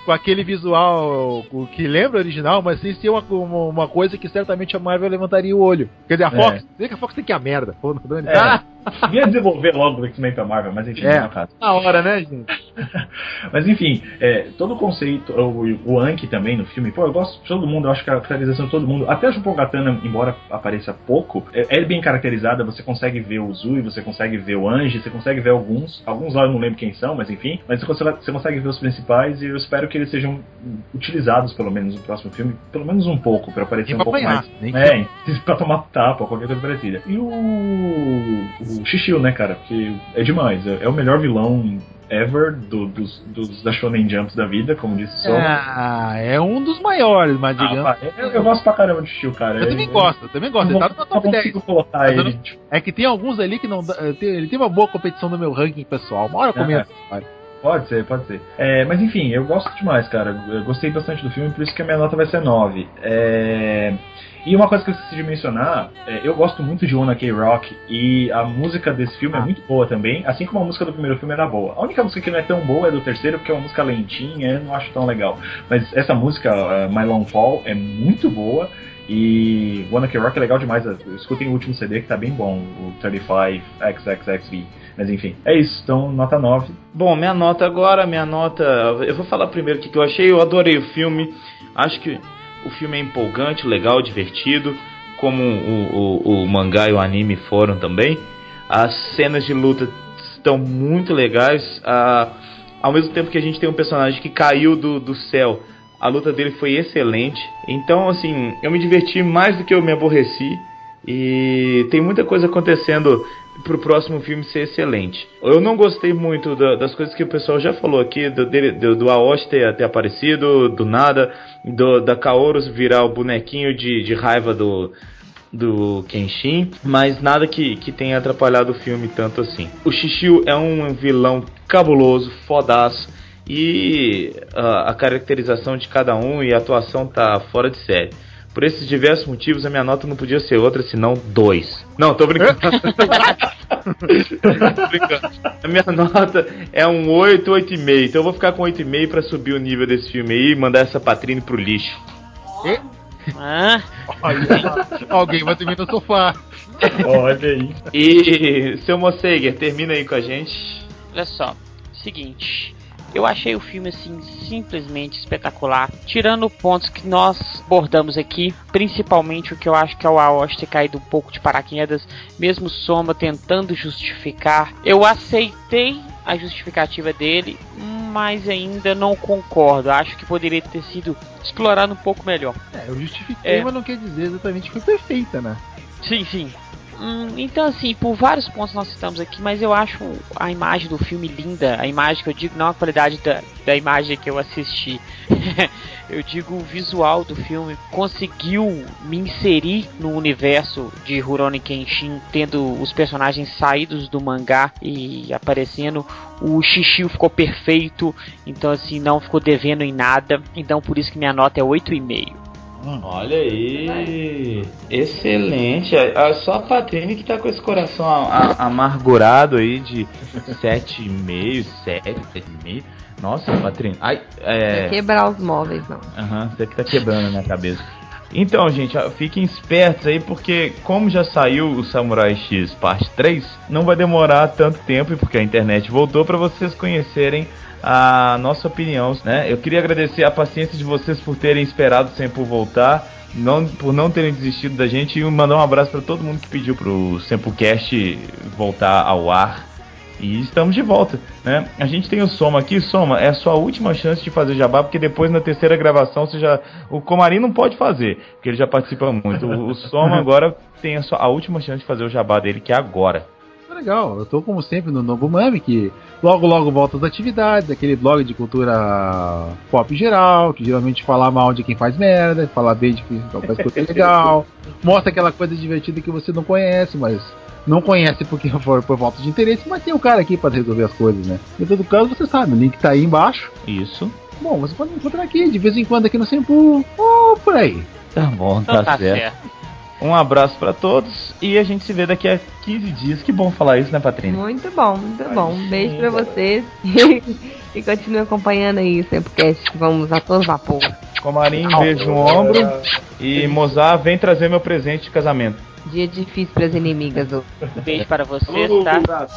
com aquele visual o que lembra o original, mas sem ser uma, uma, uma coisa que certamente a Marvel levantaria o olho. Quer dizer, a Fox, dizer que a Fox tem que ir a merda. Pô, não dane
É. Ia desenvolver logo o X-Men pra Marvel, mas enfim,
É.
não o caso.
Na hora, né, gente?
Mas enfim, é, todo o conceito, o, o Anki também no filme, pô, eu gosto de todo mundo, eu acho que a caracterização de todo mundo, até a Jupogatana, embora apareça pouco, é, é bem caracterizada, você consegue ver o Zui, você consegue ver o Anji, você consegue ver alguns, alguns lá eu não lembro quem são, mas enfim, mas você consegue, você consegue ver os principais e eu espero que eles sejam utilizados, pelo menos, no próximo filme, pelo menos um pouco, pra parecer
Nem
um
pra
pouco
apanhar,
mais. É, pra tomar tapa, qualquer coisa parecida. E o. O Shishio, né, cara? Porque é demais. É, é o melhor vilão ever do- dos, dos da Shonen Jumps da vida, como disse o.
Ah, é um dos maiores, mas
Ah,
digamos.
pá, eu, eu gosto pra caramba de Shishio, cara.
Eu também
Ele-
gosto, eu também gosto. Ele tá no top
não
10.
consigo colocar
Mas eu
ele.
não-
tipo,
É que tem alguns ali que não eh, tem- Ele tem uma boa competição no meu ranking pessoal. Uma hora comento. cara.
Pode ser, pode ser. É, mas enfim, eu gosto demais, cara. Eu gostei bastante do filme, por isso que a minha nota vai ser 9. É, E uma coisa que eu esqueci de mencionar, é, eu gosto muito de Ona K-Rock e a música desse filme é muito boa também, assim como a música do primeiro filme era boa. A única música que não é tão boa é do terceiro, porque é uma música lentinha, eu não acho tão legal. Mas essa música, uh, My Long Fall, é muito boa. E Wanna K Rock é legal demais. Escutem o último CD que tá bem bom, o 35XXXV. Mas enfim, é isso. Então, nota 9.
Bom, minha nota agora, minha nota. Eu vou falar primeiro o que que eu achei. Eu adorei o filme. Acho que o filme é empolgante, legal, divertido. Como o, o, o mangá e o anime foram também. As cenas de luta estão muito legais. Ah, ao mesmo tempo que a gente tem um personagem que caiu do, do céu, a luta dele foi excelente. Então, assim, eu me diverti mais do que eu me aborreci. E tem muita coisa acontecendo pro próximo filme ser excelente. Eu não gostei muito da- das coisas que o pessoal já falou aqui, do, do, do Aoshi ter, ter aparecido, do nada, do, da Kaoru virar o bonequinho de, de raiva do, do Kenshin, mas nada que, que tenha atrapalhado o filme tanto assim. O Shishio é um vilão cabuloso, fodaço, e ah, a caracterização de cada um e a atuação tá fora de série. Por esses diversos motivos, a minha nota não podia ser outra senão dois. Não, tô brincando. Tô brincando. A minha nota é um 8, 8,5. Então eu vou ficar com 8,5 pra subir o nível desse filme aí e mandar essa Patrine pro lixo.
Ah,
Olha, alguém vai dormir no sofá.
Olha aí.
E seu Mosseger, termina aí com a gente.
olha só. Seguinte. Eu achei o filme assim simplesmente espetacular, tirando pontos que nós abordamos aqui, principalmente o que eu acho que é o Aoshi ter caído um pouco de paraquedas, mesmo Soma tentando justificar. Eu aceitei a justificativa dele, mas ainda não concordo. Acho que poderia ter sido explorado um pouco melhor.
É, eu justifiquei,
É.
mas não quer dizer exatamente que foi perfeita, né?
Sim, sim. Hum, então, assim, por vários pontos nós citamos aqui, mas eu acho a imagem do filme linda. A imagem que eu digo, não a qualidade da, da imagem que eu assisti. eu digo o visual do filme. Conseguiu me inserir no universo de Rurouni Kenshin, tendo os personagens saídos do mangá e aparecendo. O Shishio ficou perfeito, então, assim, não ficou devendo em nada. Então, por isso que minha nota é 8,5.
Olha aí, excelente. É é só a Patrine que tá com esse coração a- a- amargurado aí de 7,5, 7, 7,5. Nossa, Patrine. Ai, é.
Quebrar os móveis, não.
Aham, você que tá quebrando a minha cabeça. Então, gente, fiquem espertos aí, porque como já saiu o Samurai X parte 3, não vai demorar tanto tempo, porque a internet voltou para vocês conhecerem a nossa opinião, né? Eu queria agradecer a paciência de vocês por terem esperado sempre por voltar, não, por não terem desistido da gente e mandar um abraço para todo mundo que pediu pro Sempocast voltar ao ar. E estamos de volta, né? A gente tem o Soma aqui, Soma, é a sua última chance de fazer jabá, porque depois na terceira gravação você já. O Comarim não pode fazer, porque ele já participa muito. O, o Soma agora tem a, sua, a última chance de fazer o jabá dele, que é agora.
Legal, eu tô como sempre no Novo Mami, que logo logo volta às atividades, aquele blog de cultura pop geral, que geralmente fala mal de quem faz merda, fala bem de quem faz coisa legal, mostra aquela coisa divertida que você não conhece, mas não conhece porque for por falta de interesse, mas tem um cara aqui para resolver as coisas, né? Em todo caso, você sabe, o link tá aí embaixo.
Isso.
Bom, você pode encontrar aqui, de vez em quando aqui no Sempu, ou por aí.
Tá bom,
Então
tá,
tá
certo.
certo.
Um abraço pra todos e a gente se vê daqui a 15 dias. Que bom falar isso, né, Patrícia?
Muito bom, muito bom. Um beijo pra vocês. e continue acompanhando aí o Sempocast. Vamos a todo vapor.
Comarim, beijo no ombro. E Mozart, vem trazer meu presente de casamento.
Dia difícil pras inimigas. ô.
Beijo para vocês, tá?